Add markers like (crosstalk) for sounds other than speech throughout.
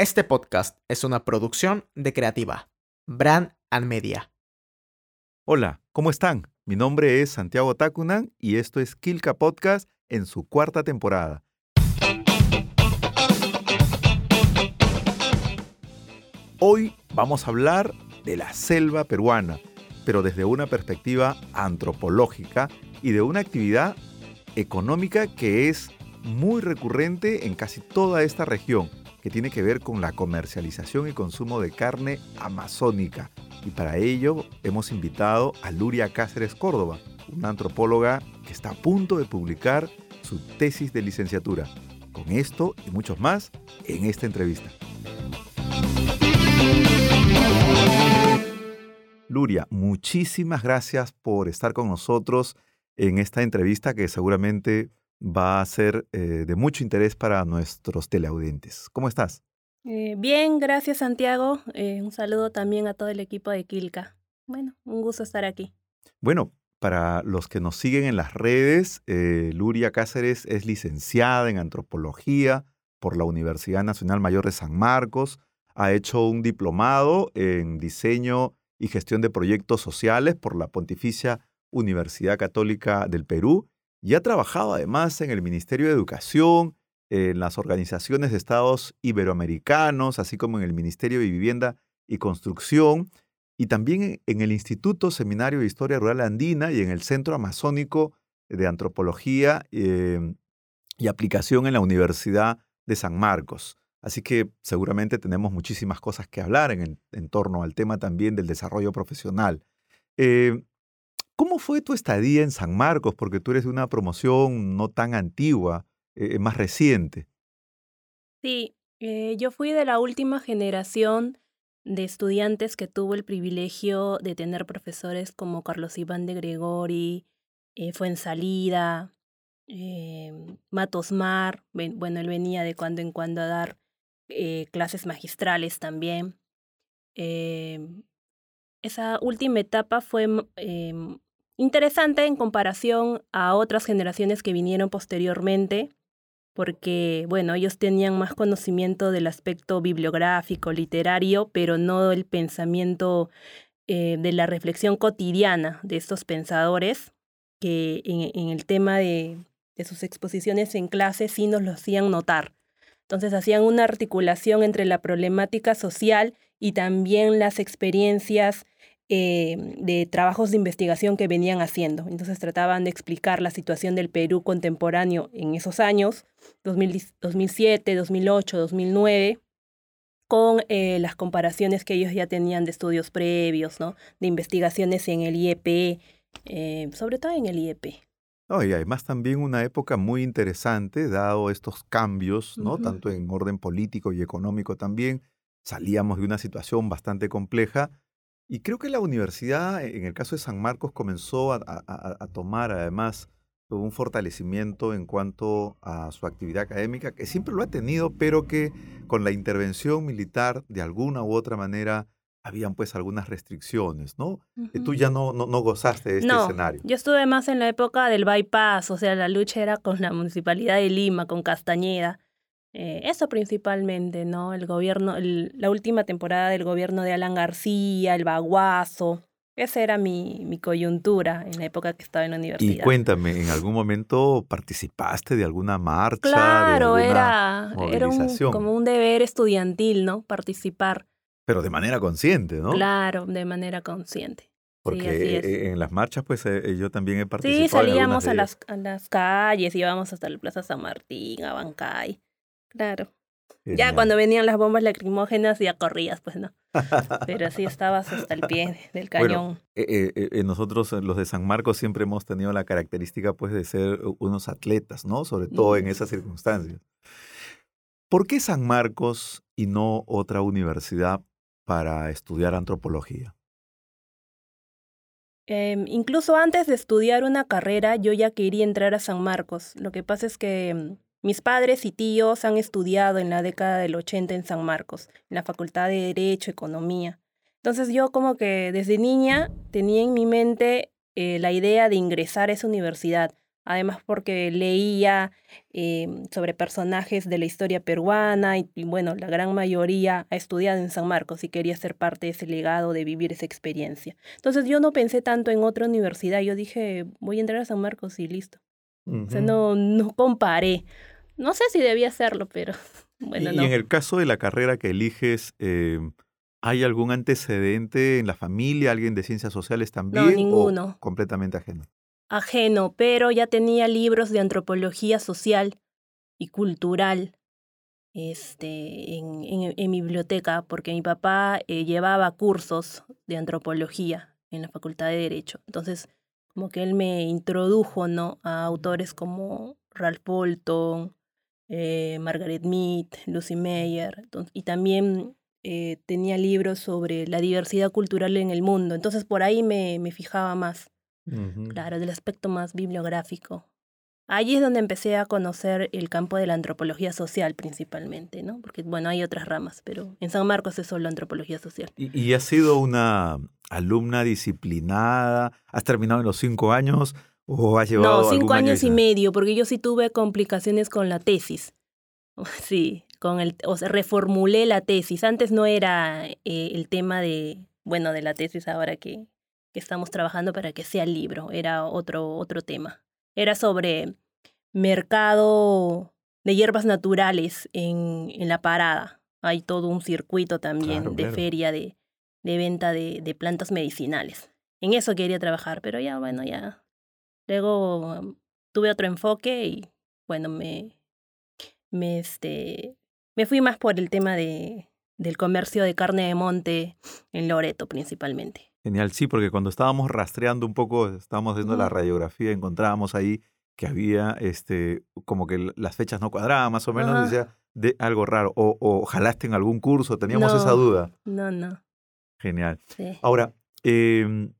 Este podcast es una producción de Creativa, Brand and Media. Hola, ¿cómo están? Mi nombre es Santiago Tacunan y esto es Kilka Podcast en su cuarta temporada. Hoy vamos a hablar de la selva peruana, pero desde una perspectiva antropológica y de una actividad económica que es muy recurrente en casi toda esta región, que tiene que ver con la comercialización y consumo de carne amazónica. Y para ello hemos invitado a Luria Cáceres Córdoba, una antropóloga que está a punto de publicar su tesis de licenciatura. Con esto y muchos más en esta entrevista. Luria, muchísimas gracias por estar con nosotros en esta entrevista que seguramente va a ser eh, de mucho interés para nuestros teleaudientes. ¿Cómo estás? Eh, bien, gracias Santiago. Eh, un saludo también a todo el equipo de Kilka. Bueno, un gusto estar aquí. Bueno, para los que nos siguen en las redes, Luria Cáceres es licenciada en antropología por la Universidad Nacional Mayor de San Marcos. Ha hecho un diplomado en diseño y gestión de proyectos sociales por la Pontificia Universidad Católica del Perú y ha trabajado además en el Ministerio de Educación, en las organizaciones de estados iberoamericanos, así como en el Ministerio de Vivienda y Construcción, y también en el Instituto Seminario de Historia Rural Andina y en el Centro Amazónico de Antropología em, y Aplicación en la Universidad de San Marcos. Así que seguramente tenemos muchísimas cosas que hablar en, torno al tema también del desarrollo profesional. Eh, ¿Cómo fue tu estadía en San Marcos? Porque tú eres de una promoción no tan antigua, eh, más reciente. Sí, eh, yo fui de la última generación de estudiantes que tuvo el privilegio de tener profesores como Carlos Iván de Gregori, eh, Fuensalida, eh, Matos Mar, bueno, él venía de cuando en cuando a dar eh, clases magistrales también. esa última etapa fue em, interesante en comparación a otras generaciones que vinieron posteriormente, porque, bueno, ellos tenían más conocimiento del aspecto bibliográfico, literario, pero no el pensamiento eh, de la reflexión cotidiana de estos pensadores, que en, el tema de, de sus exposiciones en clase sí nos lo hacían notar. Entonces hacían una articulación entre la problemática social y también las experiencias eh, de trabajos de investigación que venían haciendo. Entonces trataban de explicar la situación del Perú contemporáneo en esos años, 2007, 2008, 2009 con eh, las comparaciones que ellos ya tenían de estudios previos, ¿no? de investigaciones en el IEP, eh, sobre todo en el IEP. y además también una época muy interesante, dado estos cambios, ¿no? Tanto en orden político y económico también. Salíamos de una situación bastante compleja y creo que la universidad, en el caso de San Marcos, comenzó a, tomar además un fortalecimiento en cuanto a su actividad académica, que siempre lo ha tenido, pero que con la intervención militar, de alguna u otra manera, habían pues algunas restricciones, ¿no? Uh Tú ya no, no, no, gozaste de este no, escenario. Yo estuve más en la época del bypass, o sea, la lucha era con la municipalidad de Lima, con Castañeda. Eh, eso principalmente, ¿no? El gobierno, la última temporada del gobierno de Alan García, el baguazo. Esa era mi, mi coyuntura en la época que estaba en la universidad. Y cuéntame, ¿en algún momento participaste de alguna marcha? Claro, de era, era como un deber estudiantil, ¿no? Participar. Pero de manera consciente, ¿no? Claro, de manera consciente. Porque en las marchas, pues eh, yo también he participado. Sí, salíamos a las, a las calles, íbamos hasta la Plaza San Martín, a Bancay. Claro. Ya cuando venían las bombas lacrimógenas ya corrías, pues no. Pero sí estabas hasta el pie del cañón. Eh, eh, eh, nosotros, los de San Marcos, siempre hemos tenido la característica pues de ser unos atletas, ¿no? Sobre todo en esas circunstancias. ¿Por qué San Marcos y no otra universidad para estudiar antropología? Em, incluso antes de estudiar una carrera, yo ya quería entrar a San Marcos. Lo que pasa es que em, mis padres y tíos han estudiado en la década del 80 en San Marcos, en la Facultad de Derecho, Economía. Entonces yo como que desde niña tenía en mi mente eh, la idea de ingresar a esa universidad, además porque leía eh, sobre personajes de la historia peruana y, bueno, la gran mayoría ha estudiado en San Marcos y quería ser parte de ese legado, de vivir esa experiencia. Entonces yo no pensé tanto en otra universidad, yo dije, voy a entrar a San Marcos y listo. O sea, no, no comparé. No sé si debía hacerlo, pero (laughs) bueno, y, no. en el caso de la carrera que eliges, eh, ¿hay algún antecedente en la familia, alguien de ciencias sociales también? No, ninguno. ¿O completamente ajeno? Ajeno, pero ya tenía libros de antropología social y cultural este, en, en, en mi biblioteca, porque mi papá eh, llevaba cursos de antropología en la Facultad de Derecho. Entonces, como que él me introdujo ¿no? a autores como Ralph Bolton, eh, Margaret Mead, Lucy Meyer, y también eh, tenía libros sobre la diversidad cultural en el mundo. Entonces por ahí me, me fijaba más, claro, del aspecto más bibliográfico. Allí es donde empecé a conocer el campo de la antropología social principalmente, ¿no? Porque, bueno, hay otras ramas, pero en San Marcos es solo antropología social. ¿Y, y has sido una alumna disciplinada? ¿Has terminado en los cinco años o has llevado No, cinco año años y medio, porque yo sí tuve complicaciones con la tesis. (laughs) Sí, con el, o sea, reformulé la tesis. Antes no era eh, el tema de, bueno, de la tesis ahora que, que estamos trabajando para que sea el libro, era otro, otro tema. Era sobre mercado de hierbas naturales en, en la parada. Hay todo un circuito también Claro, de claro. feria de, de venta de, de plantas medicinales. En eso quería trabajar, pero ya, bueno, ya. Luego tuve otro enfoque y, bueno, me, me, este, me fui más por el tema de, del comercio de carne de monte en Loreto principalmente. Genial, sí, porque cuando estábamos rastreando un poco, estábamos haciendo la radiografía, encontrábamos ahí que había este, como que las fechas no cuadraban, más o menos, Ajá. decía de algo raro. O, o jalaste en algún curso, teníamos esa duda. No, no. Genial. Sí. Ahora, em,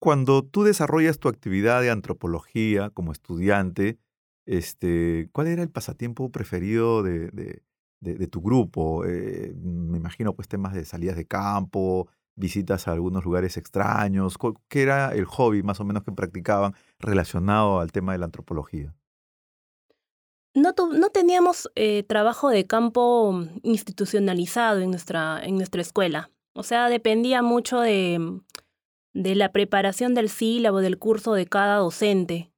cuando tú desarrollas tu actividad de antropología como estudiante, este, ¿cuál era el pasatiempo preferido de, de- de- de tu grupo? Eh, me imagino pues temas de salidas de campo, visitas a algunos lugares extraños. ¿Cu- ¿Qué era el hobby más o menos que practicaban relacionado al tema de la antropología? No, no teníamos eh, trabajo de campo mm, institucionalizado en nuestra, en nuestra escuela. O sea, dependía mucho de, mm, de la preparación del sílabo, del curso de cada docente.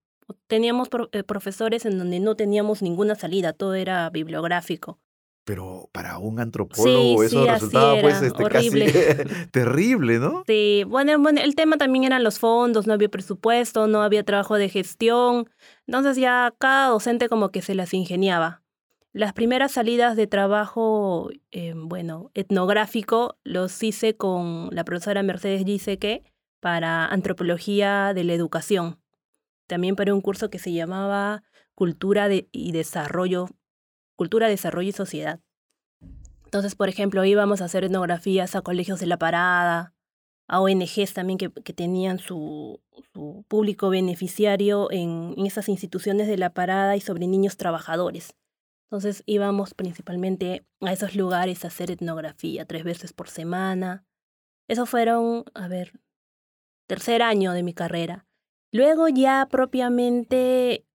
Teníamos eh, profesores en donde no teníamos ninguna salida, todo era bibliográfico. Pero para un antropólogo Sí, eso sí, resultaba pues este, horrible. casi (laughs) terrible, ¿no? Sí, bueno, bueno, el tema también eran los fondos, no había presupuesto, no había trabajo de gestión. Entonces ya cada docente como que se las ingeniaba. Las primeras salidas de trabajo, eh, bueno, etnográfico, los hice con la profesora Mercedes Giseque para antropología de la educación. También para un curso que se llamaba Cultura de, y Desarrollo, Cultura, Desarrollo y Sociedad. Entonces, por ejemplo, íbamos a hacer etnografías a colegios de la parada, a ONGs también que, que tenían su, su público beneficiario en, en esas instituciones de la parada y sobre niños trabajadores. Entonces íbamos principalmente a esos lugares a hacer etnografía tres veces por semana. Esos fueron, a ver, tercer año de mi carrera. Luego ya propiamente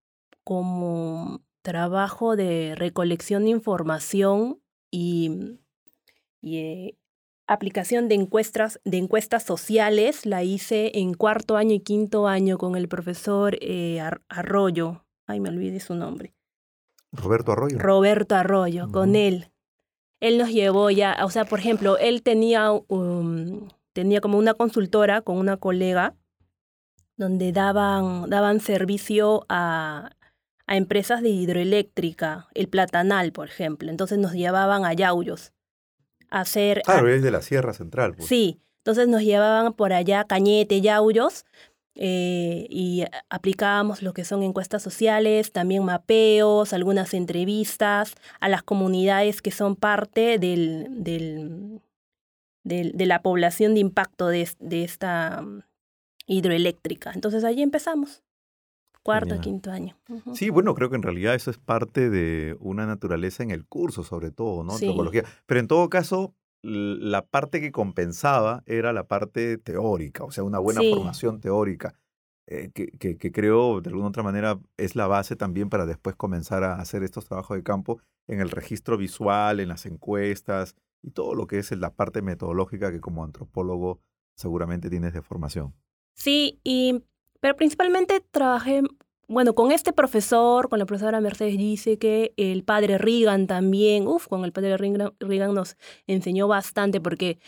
como trabajo de recolección de información y, y eh, aplicación de encuestas, de encuestas sociales la hice en cuarto año y quinto año con el profesor eh, Ar- Arroyo. Ay, me olvidé su nombre. Roberto Arroyo. Roberto Arroyo, con él. Él nos llevó ya, o sea, por ejemplo, él tenía, um, tenía como una consultora con una colega donde daban, daban servicio a, a empresas de hidroeléctrica, el Platanal, por ejemplo. Entonces nos llevaban a Yauyos a hacer... a- Claro, es de la Sierra Central. pues. Sí, entonces nos llevaban por allá Cañete, Yauyos, eh, y a- aplicábamos lo que son encuestas sociales, también mapeos, algunas entrevistas a las comunidades que son parte del, del, del- de la población de impacto de, de esta mm, hidroeléctrica. Entonces allí empezamos, cuarto, Genial. quinto año. Ujú. Sí, bueno, creo que en realidad eso es parte de una naturaleza en el curso, sobre todo, ¿no? Sí. Antropología. Pero en todo caso, la parte que compensaba era la parte teórica, o sea, una buena Sí. formación teórica. eh, que, que, que creo de alguna otra manera es la base también para después comenzar a hacer estos trabajos de campo en el registro visual, en las encuestas y todo lo que es la parte metodológica que como antropólogo seguramente tienes de formación. Sí, y, pero principalmente trabajé, bueno, con este profesor, con la profesora Mercedes dice que el padre Reagan también, uff, con el padre Reagan nos enseñó bastante porque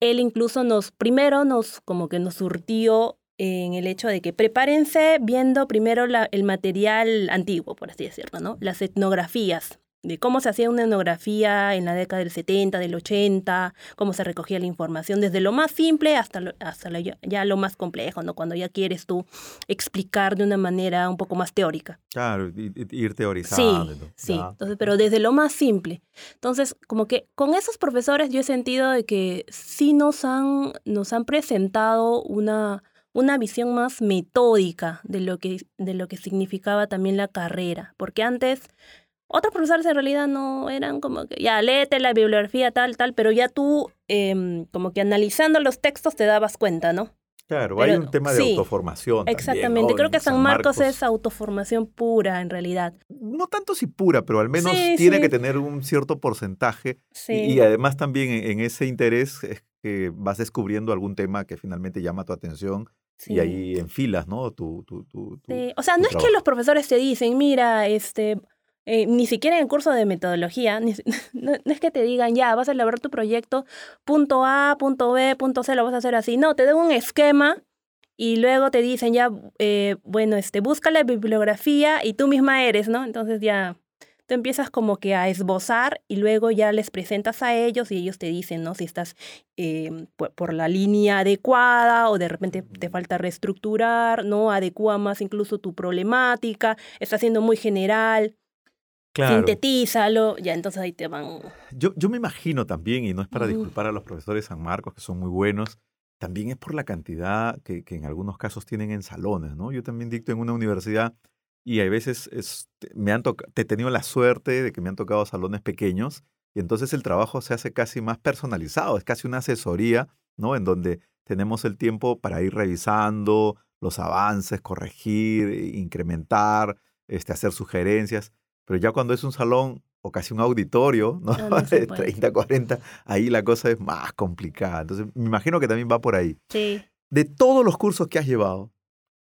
él incluso nos, primero nos, como que nos surtió en el hecho de que prepárense viendo primero el material antiguo, por así decirlo, ¿no? Las etnografías de cómo se hacía una etnografía en la década del 70, del 80, cómo se recogía la información, desde lo más simple hasta, lo, hasta ya lo más complejo, ¿no? Cuando ya quieres tú explicar de una manera un poco más teórica. Claro, ir teorizando. Sí, sí. Entonces, pero desde lo más simple. Entonces, como que con esos profesores yo he sentido de que sí nos han, nos han presentado una, una visión más metódica de lo, que, de lo que significaba también la carrera, porque antes otros profesores en realidad no eran como que, ya, léete la bibliografía tal, tal, pero ya tú em, como que analizando los textos te dabas cuenta, ¿no? Claro, hay un tema de autoformación. Exactamente, creo que San Marcos, es autoformación pura en realidad. No tanto si pura, pero al menos tiene que tener un cierto porcentaje. Y, y, además también en, ese interés es que vas descubriendo algún tema que finalmente llama tu atención y ahí enfilas, ¿no? Tu, tu, tu, o sea, no es que los profesores te dicen, mira, este, eh, ni siquiera en el curso de metodología, (laughs) no, es que te digan, ya, vas a elaborar tu proyecto, punto A, punto B, punto C, lo vas a hacer así. No, te dan un esquema y luego te dicen, ya, eh, bueno, este, busca la bibliografía y tú misma eres, ¿no? Entonces ya tú empiezas como que a esbozar y luego ya les presentas a ellos y ellos te dicen, ¿no? Si estás eh, por, por, la línea adecuada o de repente te falta reestructurar, ¿no? Adecua más incluso tu problemática, está siendo muy general. Sintetízalo, ya entonces ahí te van. Yo, yo me imagino también, y no es para disculpar a los profesores San Marcos, que son muy buenos, también es por la cantidad que, que, en algunos casos tienen en salones, ¿no? Yo también dicto en una universidad y hay veces es, me han he tenido la suerte de que me han tocado salones pequeños y entonces el trabajo se hace casi más personalizado, es casi una asesoría, ¿no? En donde tenemos el tiempo para ir revisando los avances, corregir, incrementar, este, hacer sugerencias. Pero ya cuando es un salón o casi un auditorio, ¿no? (laughs) de 30, 40, ahí la cosa es más complicada. Entonces, me imagino que también va por ahí. Sí. De todos los cursos que has llevado,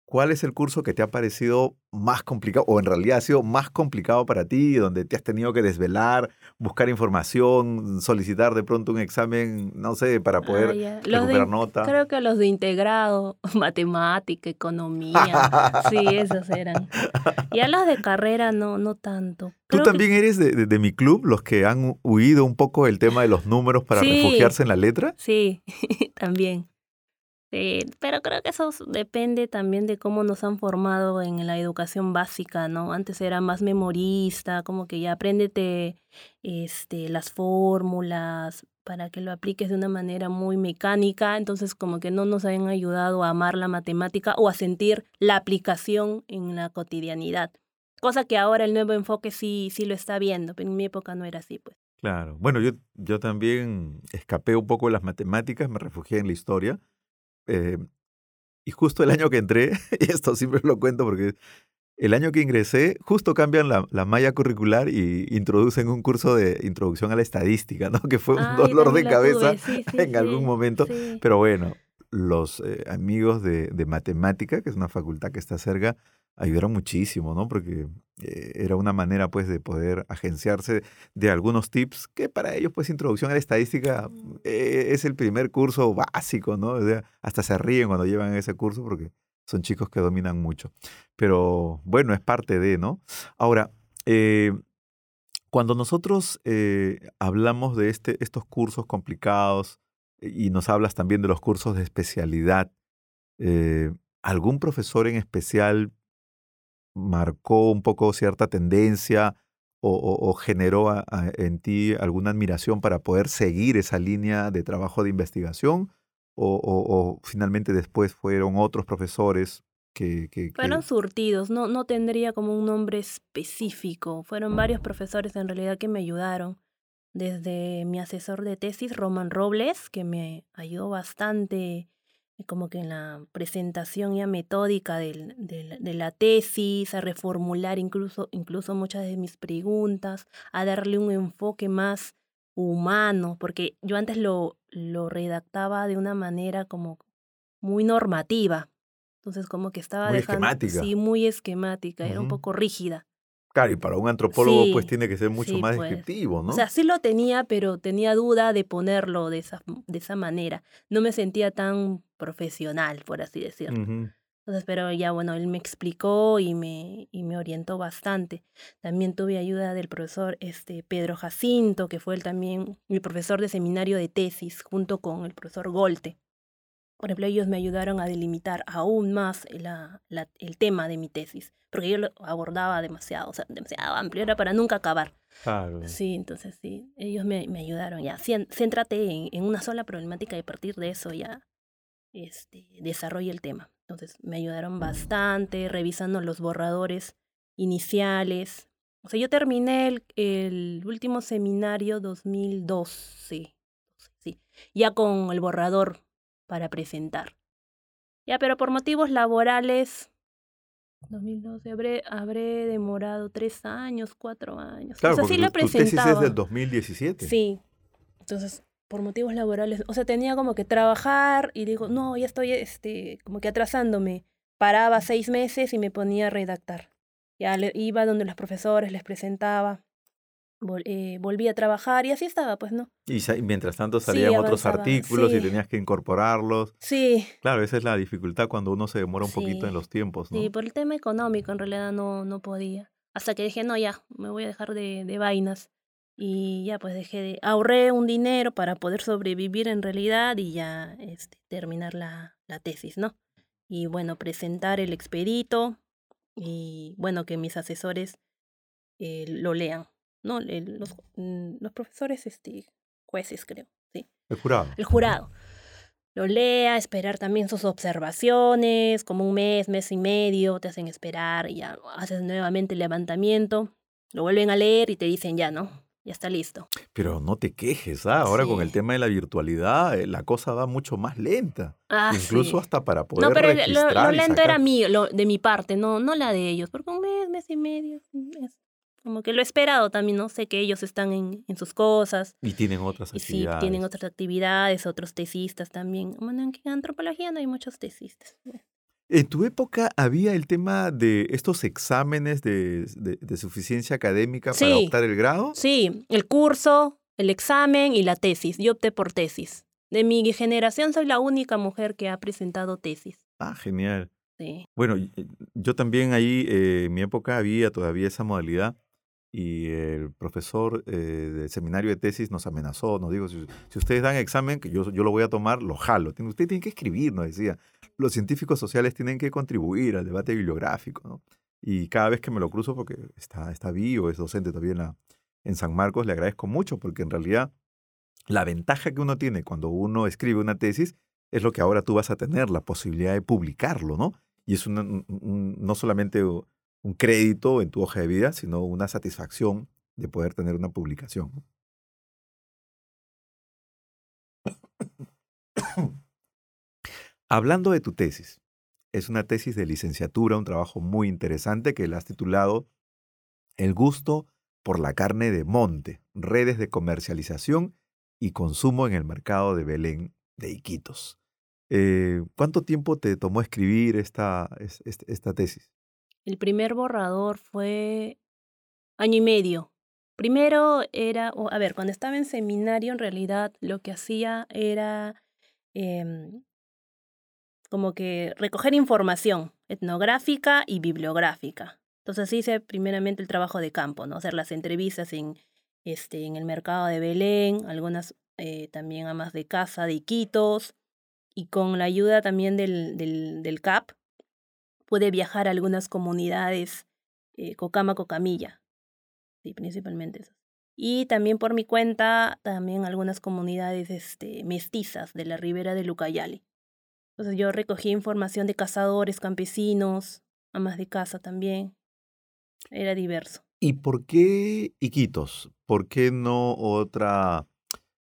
¿cuál es el curso que te ha parecido más complicado o en realidad ha sido más complicado para ti, donde te has tenido que desvelar, buscar información, solicitar de pronto un examen, no sé, para poder ah, recuperar nota? Creo que los de integrado, (laughs) matemática, economía, sí, (laughs) esos eran. Ya los de carrera no, no tanto. ¿Tú también eres de, de, mi club, los que han huido un poco del tema de los números para refugiarse en la letra? Sí, (laughs) también. Eh, pero creo que eso depende también de cómo nos han formado en la educación básica, ¿no? Antes era más memorista, como que ya apréndete este, las fórmulas para que lo apliques de una manera muy mecánica, entonces como que no nos han ayudado a amar la matemática o a sentir la aplicación en la cotidianidad. Cosa que ahora el nuevo enfoque sí, sí lo está viendo, en mi época no era así, pues. Claro. Bueno, yo, yo también escapé un poco de las matemáticas, me refugié en la historia eh, y justo el año que entré, (laughs) y esto siempre lo cuento porque el año que ingresé, justo cambian la, la malla curricular y introducen un curso de introducción a la estadística, ¿no? (laughs) Que fue un dolor de cabeza en algún momento. Pero bueno, los eh, amigos de, de, matemática, que es una facultad que está cerca, ayudaron muchísimo, ¿no? Porque eh, era una manera, pues, de poder agenciarse de algunos tips que para ellos, pues, introducción a la estadística eh, es el primer curso básico, ¿no? hasta se ríen cuando llevan ese curso porque son chicos que dominan mucho. Pero bueno, es parte de, ¿no? Ahora, cuando nosotros hablamos de este, estos cursos complicados y nos hablas también de los cursos de especialidad, ¿algún profesor en especial marcó un poco cierta tendencia o, generó en ti alguna admiración para poder seguir esa línea de trabajo de investigación? ¿O, finalmente después fueron otros profesores que, que, Fueron surtidos, no, no tendría como un nombre específico. Fueron varios profesores en realidad que me ayudaron. Desde mi asesor de tesis, Roman Robles, que me ayudó bastante como que en la presentación ya metódica del- del- de la tesis, a reformular incluso, incluso muchas de mis preguntas, a darle un enfoque más humano, porque yo antes lo, lo redactaba de una manera como muy normativa. Entonces como que estaba Muy dejando... esquemática. Sí, muy esquemática, era un poco rígida. Claro, y para un antropólogo Sí, pues tiene que ser mucho sí, más pues. descriptivo, ¿no? O sea, sí lo tenía, pero tenía duda de ponerlo de esa, de esa manera. No me sentía tan profesional, por así decirlo. Entonces, pero ya bueno, él me explicó y me, y me orientó bastante. También tuve ayuda del profesor este, Pedro Jacinto, que fue él también mi profesor de seminario de tesis, junto con el profesor Golte. Por ejemplo, ellos me ayudaron a delimitar aún más la, la- el tema de mi tesis, porque yo lo abordaba demasiado, o sea, demasiado amplio, era para nunca acabar. Claro. Sí, entonces sí, ellos me, me ayudaron ya. Céntrate en, en una sola problemática y a partir de eso ya este, desarrolla el tema. Entonces me ayudaron bastante revisando los borradores iniciales. O sea, yo terminé el, el último seminario 2012, sí, ya con el borrador para presentar. Ya, pero por motivos laborales, 2012, habré, habré demorado tres años, cuatro años. Claro, o sea, sí la tesis es presentaba. del 2017. Sí. Entonces, por motivos laborales, o sea, tenía como que trabajar y digo, no, ya estoy este, como que atrasándome. Paraba seis meses y me ponía a redactar. Ya le- iba donde los profesores, les presentaba, vol- eh, volvía a trabajar y así estaba, pues, ¿no? Y, y mientras tanto Sí, salían otros avanzaba, artículos y sí. tenías que incorporarlos. Sí, Claro, esa es la dificultad cuando uno se demora un poquito en Sí, los tiempos, ¿no? sí, por el tema económico en realidad no, no podía. Hasta que dije, no, ya, me voy a dejar de, de vainas. Y ya pues dejé de, ahorré un dinero para poder sobrevivir en realidad y ya este, terminar la, la tesis, ¿no? Y bueno, presentar el expedito y bueno, que mis asesores eh, lo lean, ¿no? El- los, mm, los profesores, este, jueces creo, sí El jurado. el jurado. Lo lea, esperar también sus observaciones, como un mes, mes y medio, te hacen esperar y ya haces nuevamente el levantamiento, lo vuelven a leer y te dicen ya, ¿no? Ya está listo. Pero no te quejes, ¿ah? Ahora con el tema de la virtualidad, eh, la cosa va mucho más lenta. Ah, Incluso sí. hasta para poder No, pero lo- registrar lo, lento sacar. era mío, lo, de mi parte, no, no la de ellos, porque un mes, mes y medio, un mes. Como que lo esperado también, ¿no? Sé que ellos están en, en sus cosas. Y tienen otras Y sí, actividades. tienen otras actividades, otros tesistas también. Bueno, en antropología no hay muchos tesistas. En tu época había el tema de estos exámenes de, de- de suficiencia académica para optar el grado. Sí, el curso, el examen y la tesis. Yo opté por tesis. De mi generación soy la única mujer que ha presentado tesis. Ah, genial. Sí. Bueno, yo también ahí, eh, en mi época había todavía esa modalidad y el profesor eh, del seminario de tesis nos amenazó, nos dijo, si, si ustedes dan examen, que yo, yo lo voy a tomar, lo jalo. Ustedes tienen que escribir, nos decía. Los científicos sociales tienen que contribuir al debate bibliográfico, ¿no? Y cada vez que me lo cruzo, porque está, está vivo, es docente todavía en, la- en San Marcos, le agradezco mucho, porque en realidad la ventaja que uno tiene cuando uno escribe una tesis es lo que ahora tú vas a tener, la posibilidad de publicarlo, ¿no? Y es un- no solamente un crédito en tu hoja de vida, sino una satisfacción de poder tener una publicación. Hablando de tu tesis, es una tesis de licenciatura, un trabajo muy interesante que le has titulado El gusto por la carne de monte, redes de comercialización y consumo en el mercado de Belén de Iquitos. Eh, ¿Cuánto tiempo te tomó escribir esta, es- es- esta tesis? El primer borrador fue año y medio. Primero era, a ver, cuando estaba en seminario, en realidad lo que hacía era em, como que recoger información etnográfica y bibliográfica. Entonces hice primeramente el trabajo de campo, ¿no? Hacer las entrevistas en, este, en el mercado de Belén, algunas eh, también amas de casa de Iquitos, y con la ayuda también del, del, del CAP, pude viajar a algunas comunidades, eh, Cocama, Cocamilla, sí, principalmente esas. Y también por mi cuenta, también algunas comunidades este, mestizas de la ribera de Lucayali. Entonces yo recogí información de cazadores, campesinos, amas de casa también. Era diverso. ¿Y por qué Iquitos? ¿Por qué no otra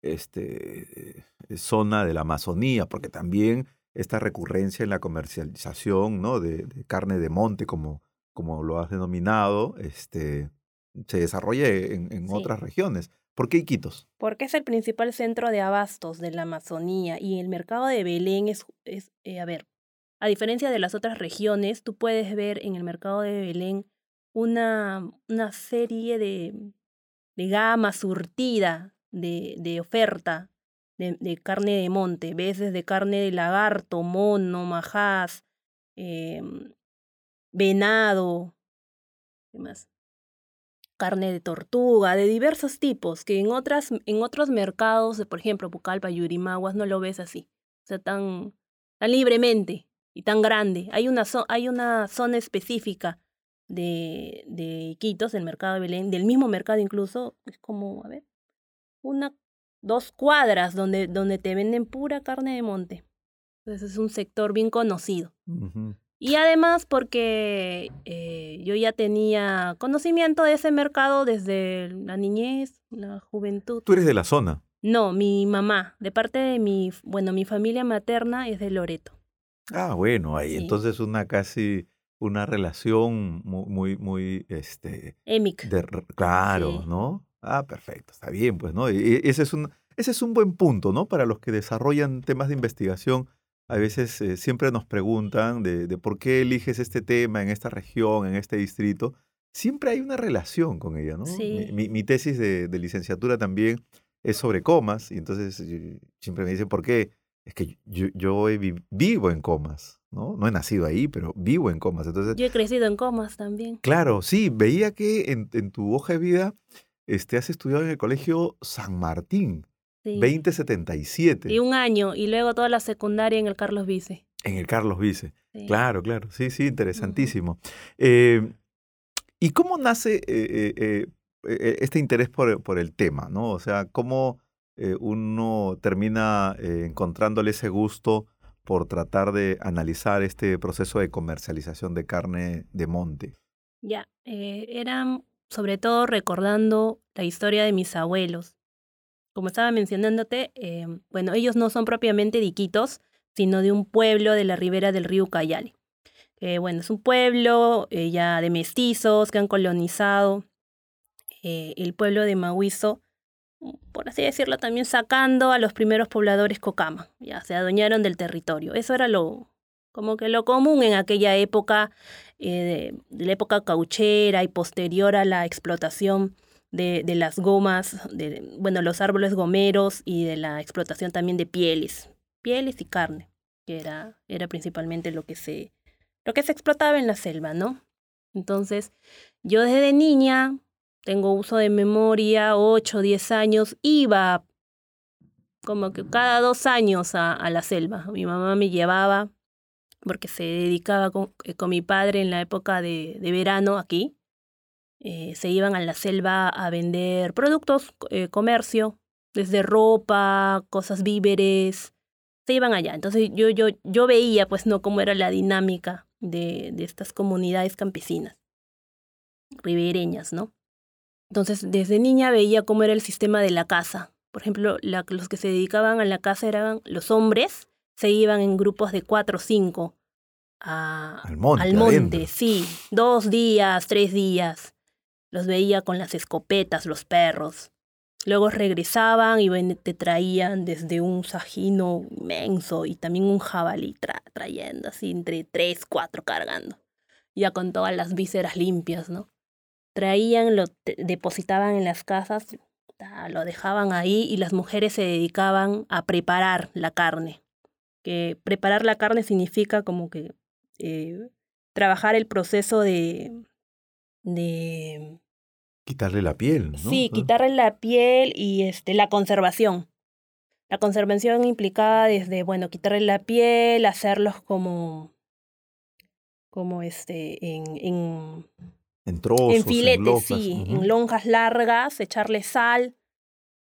este, eh, zona de la Amazonía? Porque también esta recurrencia en la comercialización ¿no? de, de carne de monte, como, como lo has denominado, este, se desarrolle en, en Sí. otras regiones. ¿Por qué Iquitos? Porque es el principal centro de abastos de la Amazonía y el mercado de Belén es, es eh, a ver, a diferencia de las otras regiones, tú puedes ver en el mercado de Belén una, una serie de, de gama surtida de, de oferta de, de carne de monte. Ves desde carne de lagarto, mono, majás, em, venado, ¿qué más? carne de tortuga, de diversos tipos, que en, otras, en otros mercados, de, por ejemplo, Pucallpa, Yurimaguas, no lo ves así. O sea, tan, tan libremente y tan grande. Hay una, hay una zona específica de, de Iquitos, del mercado de Belén, del mismo mercado incluso, es como, a ver, una, dos cuadras donde, donde te venden pura carne de monte. Entonces es un sector bien conocido. Y además porque eh, yo ya tenía conocimiento de ese mercado desde la niñez, la juventud. Tú eres de la zona. No, mi mamá, de parte de mi, bueno, mi familia materna es de Loreto. Ah, bueno, ahí Sí. entonces una casi una relación muy, muy, muy, este, Emic. de, r- claro, Sí. ¿no? Ah, perfecto, está bien, pues, ¿no? Ese es un, ese es un buen punto, ¿no? Para los que desarrollan temas de investigación, a veces eh, siempre nos preguntan de, de por qué eliges este tema en esta región, en este distrito. Siempre hay una relación con ella, ¿no? Mi- Sí. Mi, mi tesis de, de licenciatura también es sobre comas, y entonces eh, siempre me dicen, ¿por qué? Es que yo, yo vivo en comas, ¿no? No he nacido ahí, pero vivo en comas. Entonces, Yo he crecido en comas también. Claro, sí, veía que en, en tu hoja de vida este, has estudiado en el colegio San Martín, Sí. 2077, Y un año, y luego toda la secundaria en el Carlos Vice. en el Carlos Vice. Sí. Claro, claro, sí, sí, interesantísimo. Eh, ¿Y cómo nace eh, eh, eh, este interés por, por el tema? ¿no? O sea, ¿cómo uno termina encontrándole ese gusto por tratar de analizar este proceso de comercialización de carne de monte? Ya, eh, eran sobre todo recordando la historia de mis abuelos. Como estaba mencionándote, eh, bueno, ellos no son propiamente de Iquitos, sino de un pueblo de la ribera del río Ucayali. Eh, bueno, es un pueblo eh, ya de mestizos que han colonizado el pueblo de Mahuizo, por así decirlo, también sacando a los primeros pobladores Cocama. Ya se adueñaron del territorio. Eso era lo, como que lo común en aquella época eh, de, la época cauchera y posterior a la explotación de, de las gomas, de, bueno, los árboles gomeros y de la explotación también de pieles, pieles y carne, que era, era principalmente lo que se, lo que se explotaba en la selva, ¿no? Entonces, yo desde niña, tengo uso de memoria, 8, 10 años, iba como que cada dos años a, a la selva. Mi mamá me llevaba porque se dedicaba con, eh, con mi padre en la época de, de verano aquí. Eh, se iban a la selva a vender productos, eh, comercio, desde ropa, cosas víveres, se iban allá. Entonces yo, yo, yo veía pues no cómo era la dinámica de, de estas comunidades campesinas, ribereñas, ¿no? Entonces desde niña veía cómo era el sistema de la casa. Por ejemplo, los que se dedicaban a la casa eran los hombres, se iban en grupos de cuatro o cinco a, Al monte, al monte, adentro. sí, dos días, tres días. Los veía con las escopetas, los perros. Luego regresaban y te traían desde un sajino inmenso y también un jabalí tra- trayendo así entre tres, cuatro cargando. Ya con todas las vísceras limpias, ¿no? Traían, lo depositaban en las casas, lo dejaban ahí y las mujeres se dedicaban a preparar la carne. Que preparar la carne significa como que eh, trabajar el proceso de, de Quitarle la piel, ¿no? Sí, Ah. quitarle la piel y este, la conservación. La conservación implicaba desde, bueno, quitarle la piel, hacerlos como, como este, en, en, En trozos, en filetes, sí, en lonjas largas, echarle sal,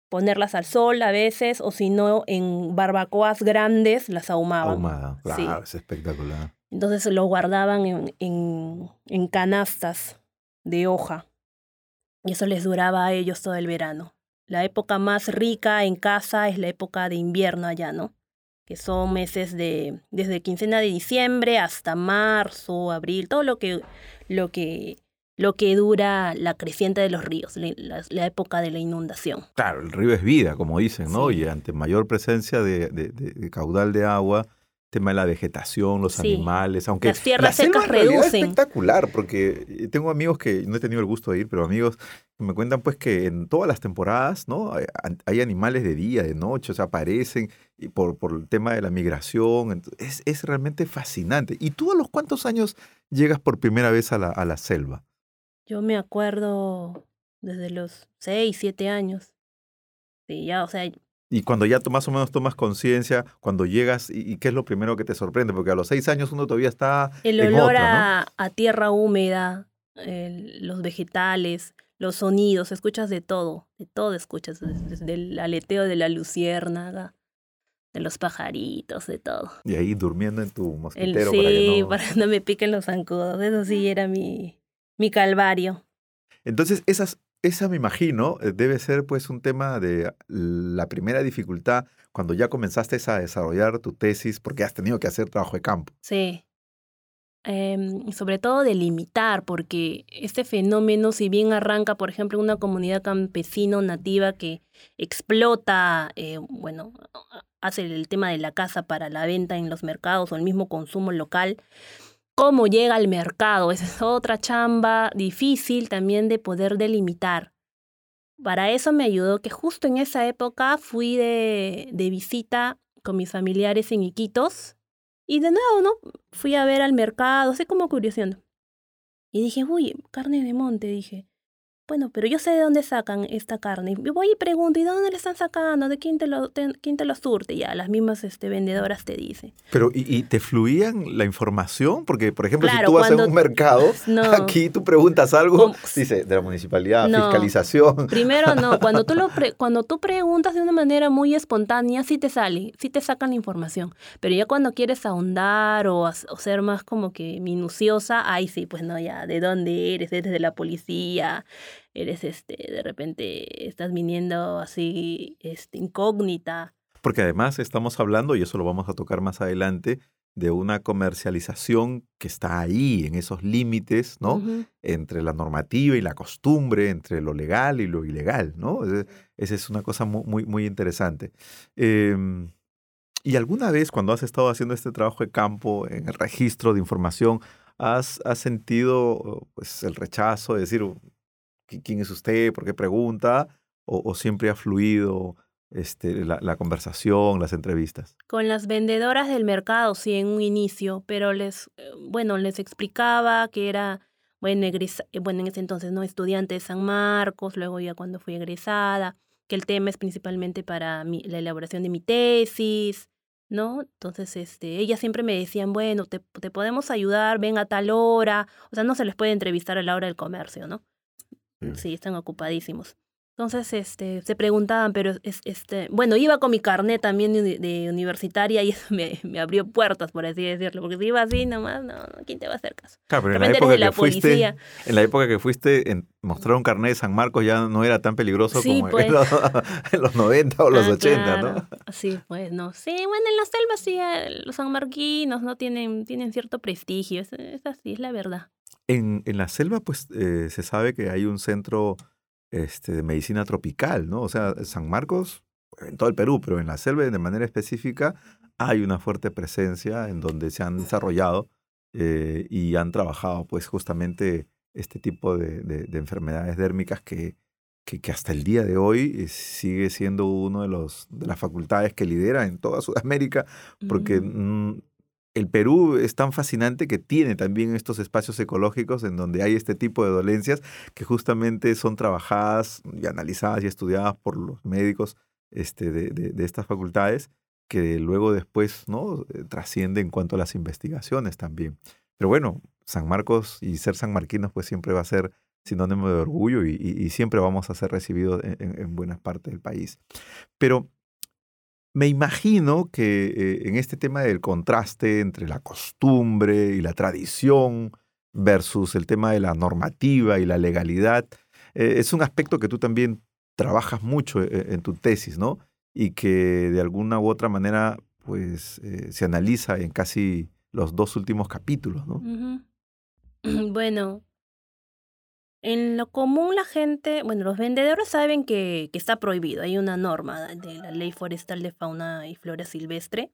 ponerlas al sol a veces, o si no, en barbacoas grandes las ahumaban. Ahumada, Sí. claro, es espectacular. Entonces lo guardaban en, en, en canastas de hoja. Y eso les duraba a ellos todo el verano. La época más rica en casa es la época de invierno allá, ¿no? que son meses de desde quincena de diciembre hasta marzo, abril, todo lo que lo que lo que dura la creciente de los ríos, la, época de la inundación. Claro, el río es vida, como dicen, ¿no? Y ante mayor presencia de, de, caudal de agua, tema de la vegetación, los animales, aunque las tierras secas reducen. Es espectacular, porque tengo amigos que no he tenido el gusto de ir, pero amigos que me cuentan pues que en todas las temporadas, ¿no? Hay, animales de día, de noche, o sea, aparecen y por, por el tema de la migración, es, es realmente fascinante. ¿Y tú a los cuántos años llegas por primera vez a la, a la selva? Yo me acuerdo desde los seis, siete años. Sí, ya, o sea. Y cuando ya más o menos tomas conciencia, cuando llegas, y, qué es lo primero que te sorprende? Porque a los seis años uno todavía está. El olor a, a, tierra húmeda, los vegetales, los sonidos, escuchas de todo, de todo escuchas, desde el aleteo de la luciérnaga, de los pajaritos, de todo. Y ahí durmiendo en tu mosquitero. sí, para que no... para que no me piquen los zancudos, eso sí era mi, mi calvario. Entonces, esas, esa me imagino eh, debe ser pues un tema de la primera dificultad cuando ya comenzaste a desarrollar tu tesis porque has tenido que hacer trabajo de campo. Sí. Eh, sobre todo delimitar, porque este fenómeno, si bien arranca, por ejemplo, una comunidad campesino nativa que explota, eh, bueno, hace el tema de la casa para la venta en los mercados o el mismo consumo local, cómo llega al mercado. Esa es otra chamba difícil también de poder delimitar. Para eso me ayudó que justo en esa época fui de, de visita con mis familiares en Iquitos y de nuevo, ¿no? Fui a ver al mercado, así como curioseando. Y dije, uy, carne de monte, dije. Bueno, pero yo sé de dónde sacan esta carne. Y voy y pregunto, ¿y de dónde le están sacando? ¿De quién te lo, quién te lo surte? Ya, las mismas este, vendedoras te dicen. Pero, ¿y, te fluían la información? Porque, por ejemplo, si tú vas a un mercado, (laughs) aquí tú preguntas algo, dice, de la municipalidad, fiscalización. (laughs) Primero, no. Cuando tú, lo cuando tú preguntas de una manera muy espontánea, sí te sale, sí te sacan la información. Pero ya cuando quieres ahondar o, o ser más como que minuciosa, ahí sí, pues no, ya, ¿de dónde eres? ¿Eres de la policía? Eres este, de repente estás viniendo así este, incógnita. Porque además estamos hablando, y eso lo vamos a tocar más adelante, de una comercialización que está ahí, en esos límites, ¿no? Entre la normativa y la costumbre, entre lo legal y lo ilegal, ¿no? Esa es una cosa muy, muy interesante. Em, ¿Y alguna vez cuando has estado haciendo este trabajo de campo, en el registro de información, has, has sentido pues, el rechazo de decir, quién es usted, por qué pregunta, o, siempre ha fluido este, la, conversación, las entrevistas? Con las vendedoras del mercado, sí, en un inicio, pero les, eh, bueno, les explicaba que era, bueno, eh, bueno, en ese entonces, ¿no? Estudiante de San Marcos, luego ya cuando fui egresada, que el tema es principalmente para la elaboración de mi tesis, ¿no? Entonces, este, ellas siempre me decían, bueno, te, te podemos ayudar, ven a tal hora, o sea, no se les puede entrevistar a la hora del comercio, ¿no? Sí, están ocupadísimos. Entonces, este, se preguntaban, pero este, bueno, iba con mi carnet también de, universitaria y eso (laughs) me, me, abrió puertas, por así decirlo, porque si iba así nomás, no, ¿quién te va a hacer caso? Claro, pero en la, época que fuiste, en la época que fuiste, en, mostrar un carnet de San Marcos ya no era tan peligroso como pues. (laughs) en, los, 90 o los 80, ah, ¿no? Sí, pues, no. Sí, bueno, en la selva sí, eh, los sanmarquinos no tienen, tienen cierto prestigio, es, es así, es la verdad. En, en la selva, pues, eh, se sabe que hay un centro este, de medicina tropical, ¿no? O sea, San Marcos, en todo el Perú, pero en la selva de manera específica, hay una fuerte presencia en donde se han desarrollado eh, y han trabajado, pues, justamente este tipo de, de, enfermedades dérmicas que, que, que, hasta el día de hoy eh, sigue siendo uno de, los, de las facultades que lidera en toda Sudamérica, porque el Perú es tan fascinante que tiene también estos espacios ecológicos en donde hay este tipo de dolencias que justamente son trabajadas y analizadas y estudiadas por los médicos este, de, estas facultades que luego después ¿no? Eh, trasciende en cuanto a las investigaciones también. Pero bueno, San Marcos y ser sanmarquinos pues siempre va a ser sinónimo de orgullo y, siempre vamos a ser recibidos en, en buenas partes del país. Pero me imagino que eh, en este tema del contraste entre la costumbre y la tradición versus el tema de la normativa y la legalidad, eh, es un aspecto que tú también trabajas mucho eh, en tu tesis, ¿no? Y que de alguna u otra manera pues se analiza en casi los dos últimos capítulos, ¿no? (clears throat) Bueno, en lo común la gente, bueno, los vendedores saben que, que está prohibido, hay una norma de la ley forestal de fauna y flora silvestre,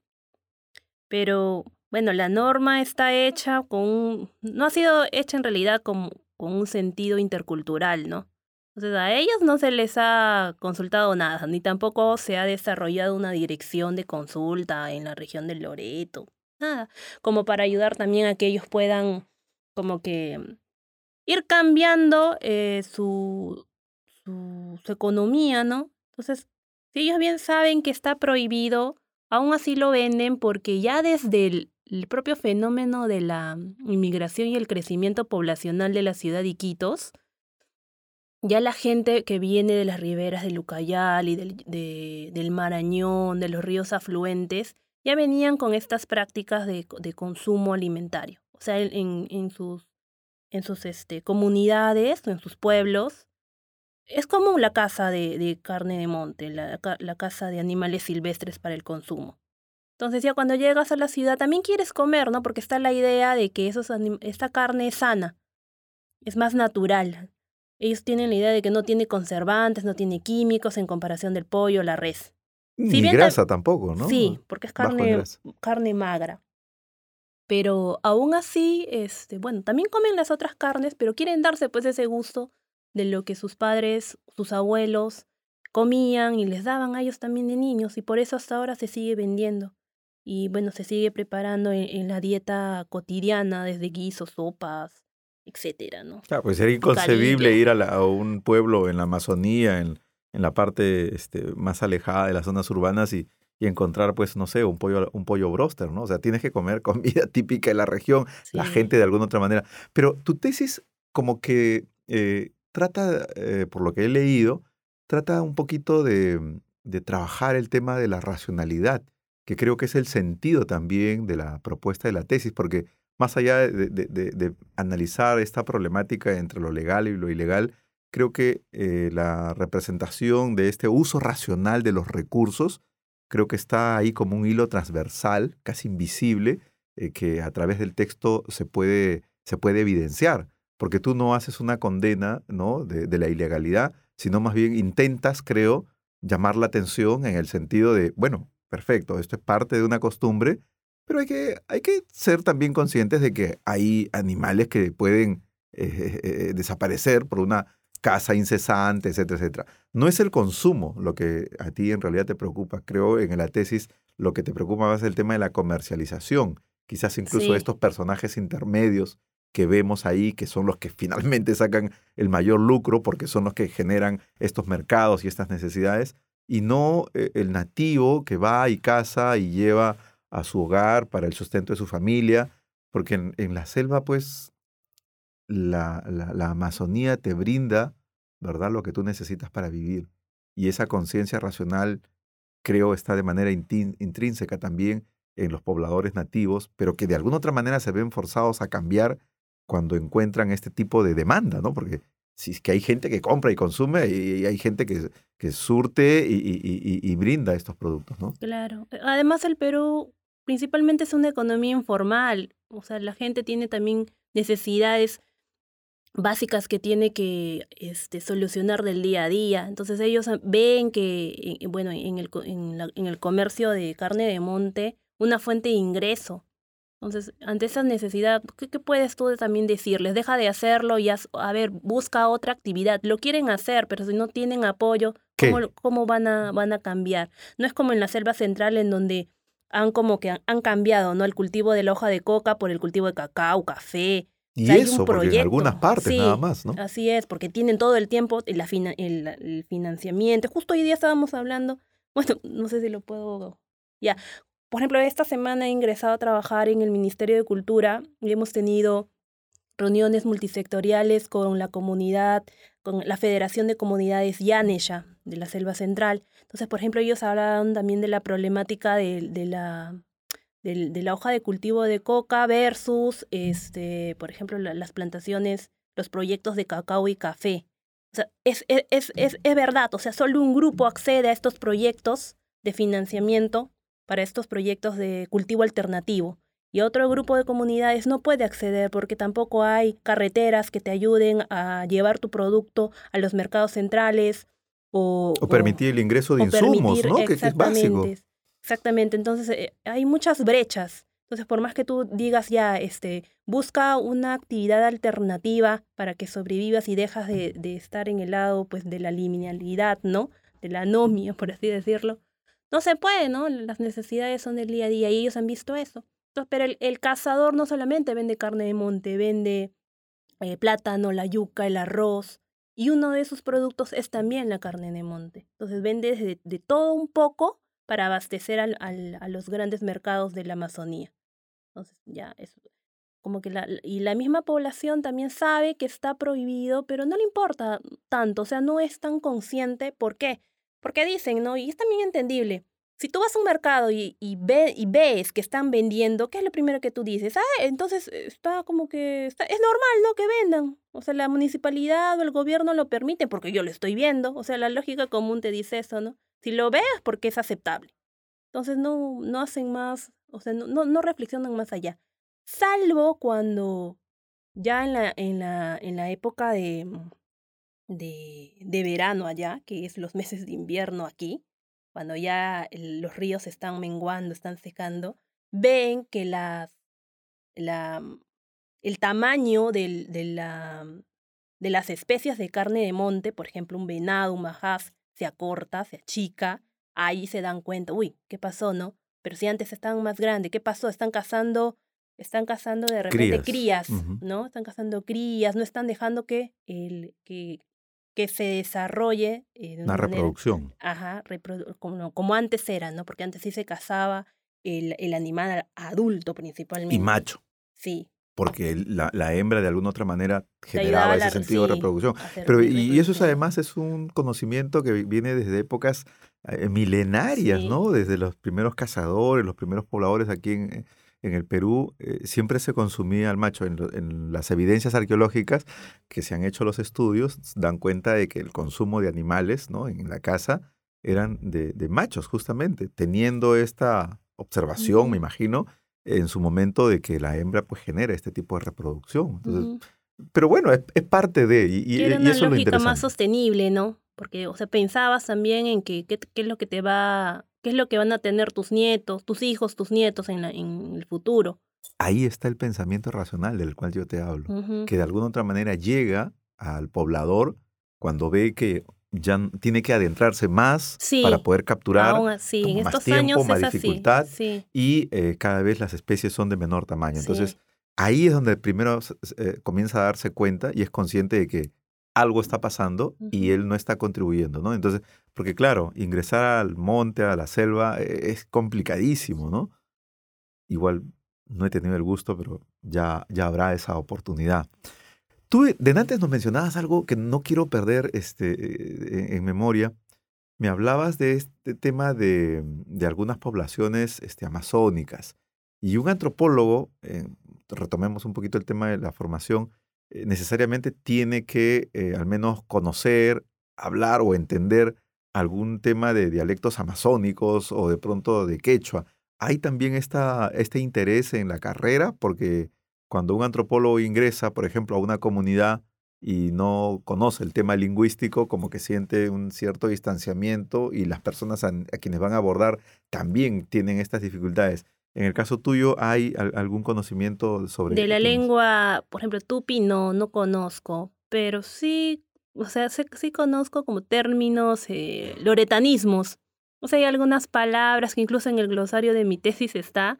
pero bueno, la norma está hecha con un, no ha sido hecha en realidad con, con un sentido intercultural, ¿no? Entonces a ellos no se les ha consultado nada, ni tampoco se ha desarrollado una dirección de consulta en la región del Loreto, nada, como para ayudar también a que ellos puedan como que ir cambiando eh, su, su, economía, ¿no? Entonces, si ellos bien saben que está prohibido, aún así lo venden porque ya desde el, propio fenómeno de la inmigración y el crecimiento poblacional de la ciudad de Iquitos, ya la gente que viene de las riberas del Ucayal y del, de, del Marañón, de los ríos afluentes, ya venían con estas prácticas de, de consumo alimentario. O sea, en, en sus, en sus este, comunidades, en sus pueblos, es común la caza de, de carne de monte, la, la caza de animales silvestres para el consumo. Entonces ya cuando llegas a la ciudad también quieres comer, ¿no? Porque está la idea de que esos esta carne es sana, es más natural. Ellos tienen la idea de que no tiene conservantes, no tiene químicos en comparación del pollo, la res. Ni si grasa tampoco, ¿no? Sí, porque es carne, carne magra. Pero aún así, este, bueno, también comen las otras carnes, pero quieren darse pues ese gusto de lo que sus padres, sus abuelos comían y les daban a ellos también de niños y por eso hasta ahora se sigue vendiendo y bueno, se sigue preparando en, en la dieta cotidiana, desde guisos, sopas, etcétera, ¿no? Claro, pues sería inconcebible ir a, la, a, un pueblo en la Amazonía, en, en la parte este, más alejada de las zonas urbanas y, y, encontrar, pues, no sé, un pollo, un pollo broster, ¿no? O sea, tienes que comer (laughs) comida típica de la región, sí. la gente de alguna otra manera. Pero tu tesis como que eh, trata, eh, por lo que he leído, trata un poquito de, de trabajar el tema de la racionalidad que creo que es el sentido también de la propuesta de la tesis, porque más allá de, de, de, de analizar esta problemática entre lo legal y lo ilegal, creo que eh, la representación de este uso racional de los recursos, creo que está ahí como un hilo transversal, casi invisible, eh, que a través del texto se puede, se puede evidenciar, porque tú no haces una condena ¿no? de, de la ilegalidad, sino más bien intentas, creo, llamar la atención en el sentido de, bueno, perfecto, esto es parte de una costumbre, pero hay que, hay que ser también conscientes de que hay animales que pueden eh, eh, desaparecer por una caza incesante, etcétera, etcétera. No es el consumo lo que a ti en realidad te preocupa. Creo en la tesis lo que te preocupa más es el tema de la comercialización. Quizás incluso sí. estos personajes intermedios que vemos ahí, que son los que (laughs) finalmente sacan el mayor lucro porque son los que generan estos mercados y estas necesidades, y no eh, el nativo que va y caza y lleva a su hogar para el sustento de su familia, porque en, en la selva, pues, la, la, Amazonía te brinda, ¿verdad?, lo que tú necesitas para vivir. Y esa conciencia racional, creo, está de manera intrínseca también en los pobladores nativos, pero que de alguna otra manera se ven forzados a cambiar cuando encuentran este tipo de demanda, ¿no? Porque si que hay gente que compra y consume y hay gente que, que surte y, y, y, brinda estos productos, ¿no? Claro. Además, el Perú principalmente es una economía informal. O sea, la gente tiene también necesidades básicas que tiene que este, solucionar del día a día. Entonces ellos ven que, bueno, en el, en, la, en el comercio de carne de monte, una fuente de ingreso. Entonces, ante esa necesidad, ¿qué, ¿qué, puedes tú también decirles? Deja de hacerlo y, haz, a ver, busca otra actividad. Lo quieren hacer, pero si no tienen apoyo, ¿cómo, cómo van, a, van a cambiar? No es como en la selva central en donde han como que han, han cambiado, ¿no? El cultivo de la hoja de coca por el cultivo de cacao, café. Y o sea, eso, porque en algunas partes sí, nada más, ¿no? Así es, porque tienen todo el tiempo el, el, el financiamiento. Justo hoy día estábamos hablando, (laughs) bueno, no sé si lo puedo... Ya, por ejemplo, esta semana he ingresado a trabajar en el Ministerio de Cultura y hemos tenido reuniones multisectoriales con la comunidad, con la Federación de Comunidades Yanesha de la Selva Central. Entonces, por ejemplo, ellos hablaban también de la problemática de, de la de, de, la hoja de cultivo de coca versus, este, por ejemplo, la, las plantaciones, los proyectos de cacao y café. O sea, es, es, es, es, es verdad, o sea, solo un grupo accede a estos proyectos de financiamiento para estos proyectos de cultivo alternativo. Y otro grupo de comunidades no puede acceder porque tampoco hay carreteras que te ayuden a llevar tu producto a los mercados centrales o, o permitir el ingreso de insumos, permitir- ¿no? Que, que es básico. Exactamente, entonces eh, hay muchas brechas. Entonces, por más que tú digas ya, este, busca una actividad alternativa para que sobrevivas y dejas de, de estar en el lado pues de la liminalidad, ¿no? De la anomia, por así decirlo. No se puede, ¿no? Las necesidades son del día a día y ellos han visto eso. Entonces, pero el, el cazador no solamente vende carne de monte, vende eh, plátano, la yuca, el arroz, y uno de sus productos es también la carne de monte. Entonces vende de, de todo un poco para abastecer al, al- a los grandes mercados de la Amazonía. Entonces ya es como que la, y la misma población también sabe que está prohibido, pero no le importa tanto, o sea, no es tan consciente. ¿Por qué? Porque dicen, ¿no? Y es también entendible. Si tú vas a un mercado y, y, ve, y ves que están vendiendo, ¿qué es lo primero que tú dices? Ah, entonces está como que... está- es normal, ¿no? Que vendan. O sea, la municipalidad o el gobierno lo permite porque yo lo estoy viendo. O sea, la lógica común te dice eso, ¿no? Si lo ves, porque es aceptable. Entonces no, no hacen más, o sea, no, no, no reflexionan más allá. Salvo cuando ya en la, en la, en la época de, de, de verano allá, que es los meses de invierno aquí, cuando ya los ríos están menguando, están secando, ven que las, la, el tamaño del, de, la, de las especies de carne de monte, por ejemplo, un venado, un majaf, se acorta, se achica, ahí se dan cuenta, uy, ¿qué pasó, no? Pero si antes estaban más grandes, ¿qué pasó? Están cazando, están cazando de repente Crías. ¿no? Están cazando crías, no están dejando que, el, que, que se desarrolle eh, de Una reproducción. Ajá, reprodu- como, como antes era, ¿no? Porque antes sí se cazaba el, el animal adulto principalmente. Y macho. Sí. Porque la, la hembra de alguna otra manera generaba ese la- sentido de reproducción. Pero, y eso es además es un conocimiento que viene desde épocas eh, milenarias, Sí. ¿no? Desde los primeros cazadores, los primeros pobladores aquí en, en el Perú, eh, siempre se consumía al macho. En, lo- en las evidencias arqueológicas que se han hecho los estudios, dan cuenta de que el consumo de animales, ¿no? En la casa eran de, de machos, justamente, teniendo esta observación, me imagino, en su momento de que la hembra pues genera este tipo de reproducción. Entonces, pero bueno, es, es parte de, y, eso es lo lógica interesante. más sostenible, ¿no? Porque, o sea, pensabas también en que qué, qué es lo que te va, qué es lo que van a tener tus nietos, tus hijos, tus nietos en, la, en el futuro. Ahí está el pensamiento racional del cual yo te hablo, que de alguna otra manera llega al poblador cuando ve que ya tiene que adentrarse más Sí, para poder capturar Aún así, en más estos tiempo, años más es así. dificultad. Sí, y eh, cada vez las especies son de menor tamaño. Entonces, sí. ahí es donde primero eh, comienza a darse cuenta y es consciente de que algo está pasando y él no está contribuyendo, ¿no? Entonces, porque claro, ingresar al monte, a la selva, eh, es complicadísimo, ¿no? Igual no he tenido el gusto, pero ya, ya habrá esa oportunidad. Tú de de antes nos mencionabas algo que no quiero perder este, eh, en, en memoria. Me hablabas de este tema de, de algunas poblaciones este, amazónicas. Y un antropólogo, eh, retomemos un poquito el tema de la formación, eh, necesariamente tiene que eh, al menos conocer, hablar o entender algún tema de dialectos amazónicos o de pronto de quechua. Hay también esta, este interés en la carrera porque cuando un antropólogo ingresa, por ejemplo, a una comunidad y no conoce el tema lingüístico, como que siente un cierto distanciamiento y las personas a, a quienes van a abordar también tienen estas dificultades. En el caso tuyo, ¿hay al- algún conocimiento sobre De la lengua, por ejemplo, tupi no, no conozco, pero sí, o sea, sé- sí conozco como términos, eh, loretanismos. O sea, hay algunas palabras que incluso en el glosario de mi tesis está,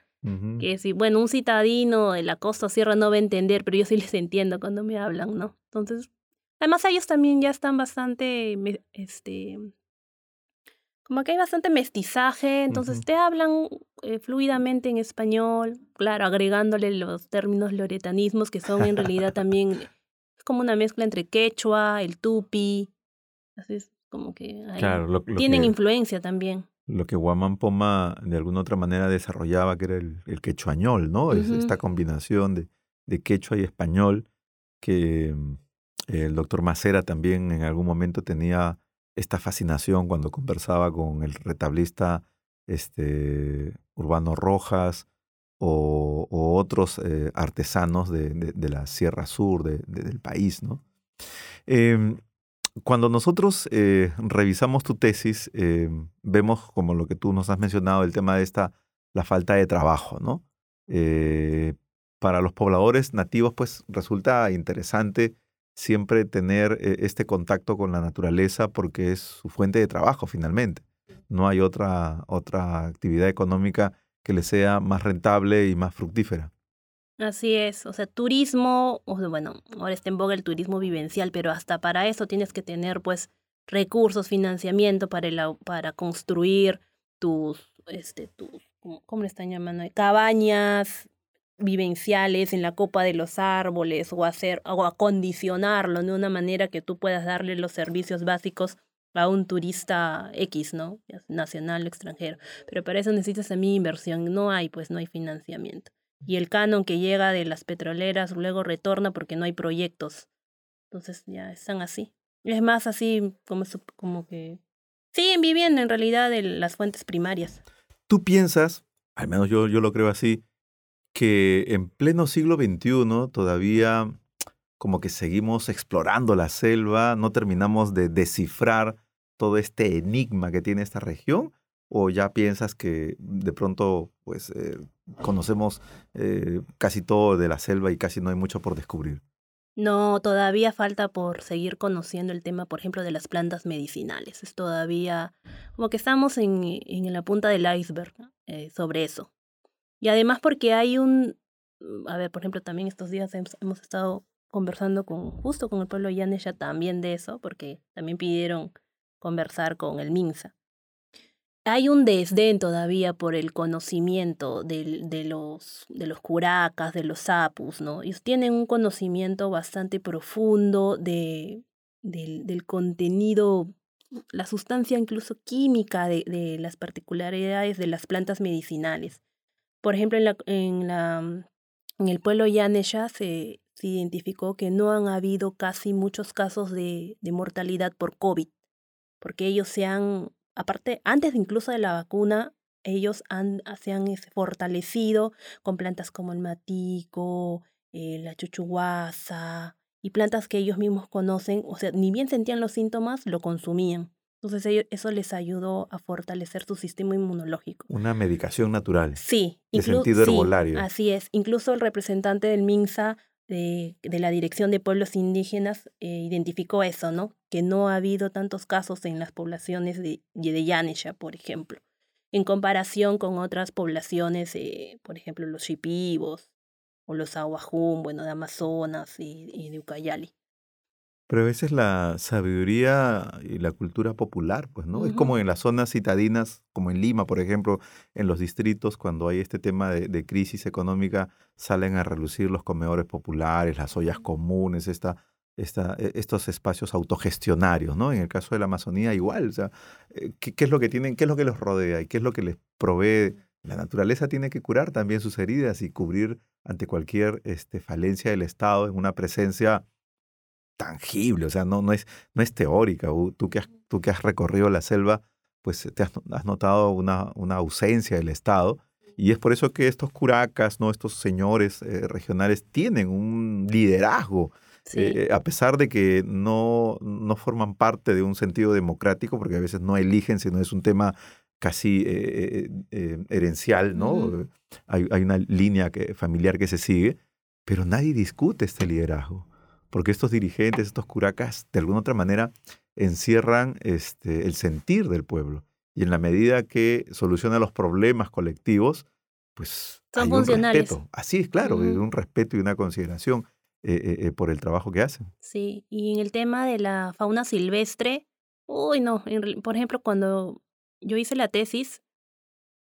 que si, bueno, un citadino de la costa sierra no va a entender, pero yo sí les entiendo cuando me hablan, ¿no? Entonces, además ellos también ya están bastante, este, como que hay bastante mestizaje, entonces te hablan eh, fluidamente en español, claro, agregándole los términos loretanismos que son en realidad (laughs) también es como una mezcla entre quechua, el tupi, así es como que hay- Claro, lo, lo tienen que, influencia también. lo que Guamán Poma de alguna otra manera desarrollaba, que era el, el quechuañol, ¿no? Es esta combinación de, de quechua y español que mm, el doctor Macera también en algún momento tenía esta fascinación cuando conversaba con el retablista este, Urbano Rojas o, otros eh, artesanos de, la Sierra Sur del país. ¿no? Em, cuando nosotros eh, revisamos tu tesis, em, vemos como lo que tú nos has mencionado, el tema de esta, la falta de trabajo, ¿no? Eh, para los pobladores nativos, pues resulta interesante siempre tener este contacto con la naturaleza porque es su fuente de trabajo finalmente no hay otra, otra actividad económica que le sea más rentable y más fructífera. Así es, o sea, turismo, bueno, ahora está en boga el turismo vivencial, pero hasta para eso tienes que tener pues recursos, financiamiento para, el, para construir tus, este, tus, ¿cómo le están llamando? Cabañas vivenciales en la copa de los árboles o hacer o acondicionarlo de una manera que tú puedas darle los servicios básicos a un turista X, ¿no? Nacional o extranjero. Pero para eso necesitas también inversión. No hay, pues no hay financiamiento. Y el canon que llega de las petroleras luego retorna porque no hay proyectos. Entonces ya están así. Es más así como, como que siguen viviendo en realidad las fuentes primarias. ¿Tú piensas, al menos yo, yo lo creo así, que en pleno siglo XXI todavía como que seguimos explorando la selva, no terminamos de descifrar todo este enigma que tiene esta región? ¿O ya piensas que de pronto pues eh, conocemos eh, casi todo de la selva y casi no hay mucho por descubrir? No, todavía falta por seguir conociendo el tema, por ejemplo, de las plantas medicinales. Es todavía como que estamos en, en la punta del iceberg eh, sobre eso. Y además porque hay un, a ver, por ejemplo, también estos días hemos estado conversando con justo con el pueblo Yanesha también de eso, porque también pidieron conversar con el Minsa. Hay un desdén todavía por el conocimiento de, de, los, de los curacas, de los sapus, ¿no? Ellos tienen un conocimiento bastante profundo de, del, del contenido, la sustancia incluso química de, de, las particularidades de las plantas medicinales. Por ejemplo, en, la, en, la, en el pueblo Yanesha se, se identificó que no han habido casi muchos casos de, de mortalidad por COVID, porque ellos se han, aparte, antes incluso de la vacuna, ellos han, se han este, fortalecido con plantas como el matico, eh, la chuchuguasa y plantas que ellos mismos conocen, o sea, ni bien sentían los síntomas, lo consumían. Entonces eso les ayudó a fortalecer su sistema inmunológico. Una medicación natural. Sí. De sentido herbolario. así es. Incluso el representante del MINSA de, la Dirección de Pueblos Indígenas eh, identificó eso, ¿no? Que no ha habido tantos casos en las poblaciones de, de Yanesha, por ejemplo, en comparación con otras poblaciones, eh, por ejemplo, los Shipibos o los Aguajún, bueno, de Amazonas y, y de Ucayali. Pero esa es la sabiduría y la cultura popular, pues, ¿no? Es como en las zonas citadinas, como en Lima, por ejemplo, en los distritos, cuando hay este tema de, crisis económica, salen a relucir los comedores populares, las ollas comunes, esta, esta, e, estos espacios autogestionarios, ¿no? En el caso de la Amazonía, igual, o sea, eh, ¿qué, ¿qué, es lo que tienen, qué es lo que los rodea y qué es lo que les provee? La naturaleza tiene que curar también sus heridas y cubrir ante cualquier este, falencia del Estado en una presencia tangible, o sea, no, no, es, no es teórica. Tú que, has, tú que has recorrido la selva, pues te has, notado una, una, ausencia del Estado. Y es por eso que estos curacas, ¿no? estos señores eh, regionales tienen un liderazgo, eh, a pesar de que no, no forman parte de un sentido democrático, porque a veces no eligen, sino es un tema casi eh, herencial, ¿no? hay, hay, una línea que, familiar que se sigue, pero nadie discute este liderazgo porque estos dirigentes, estos curacas, de alguna otra manera encierran este, el sentir del pueblo. Y en la medida que soluciona los problemas colectivos, pues Son hay un respeto. Así es, claro, un respeto y una consideración eh, eh, eh, por el trabajo que hacen. Sí, y en el tema de la fauna silvestre, uy, no, por ejemplo, cuando yo hice la tesis,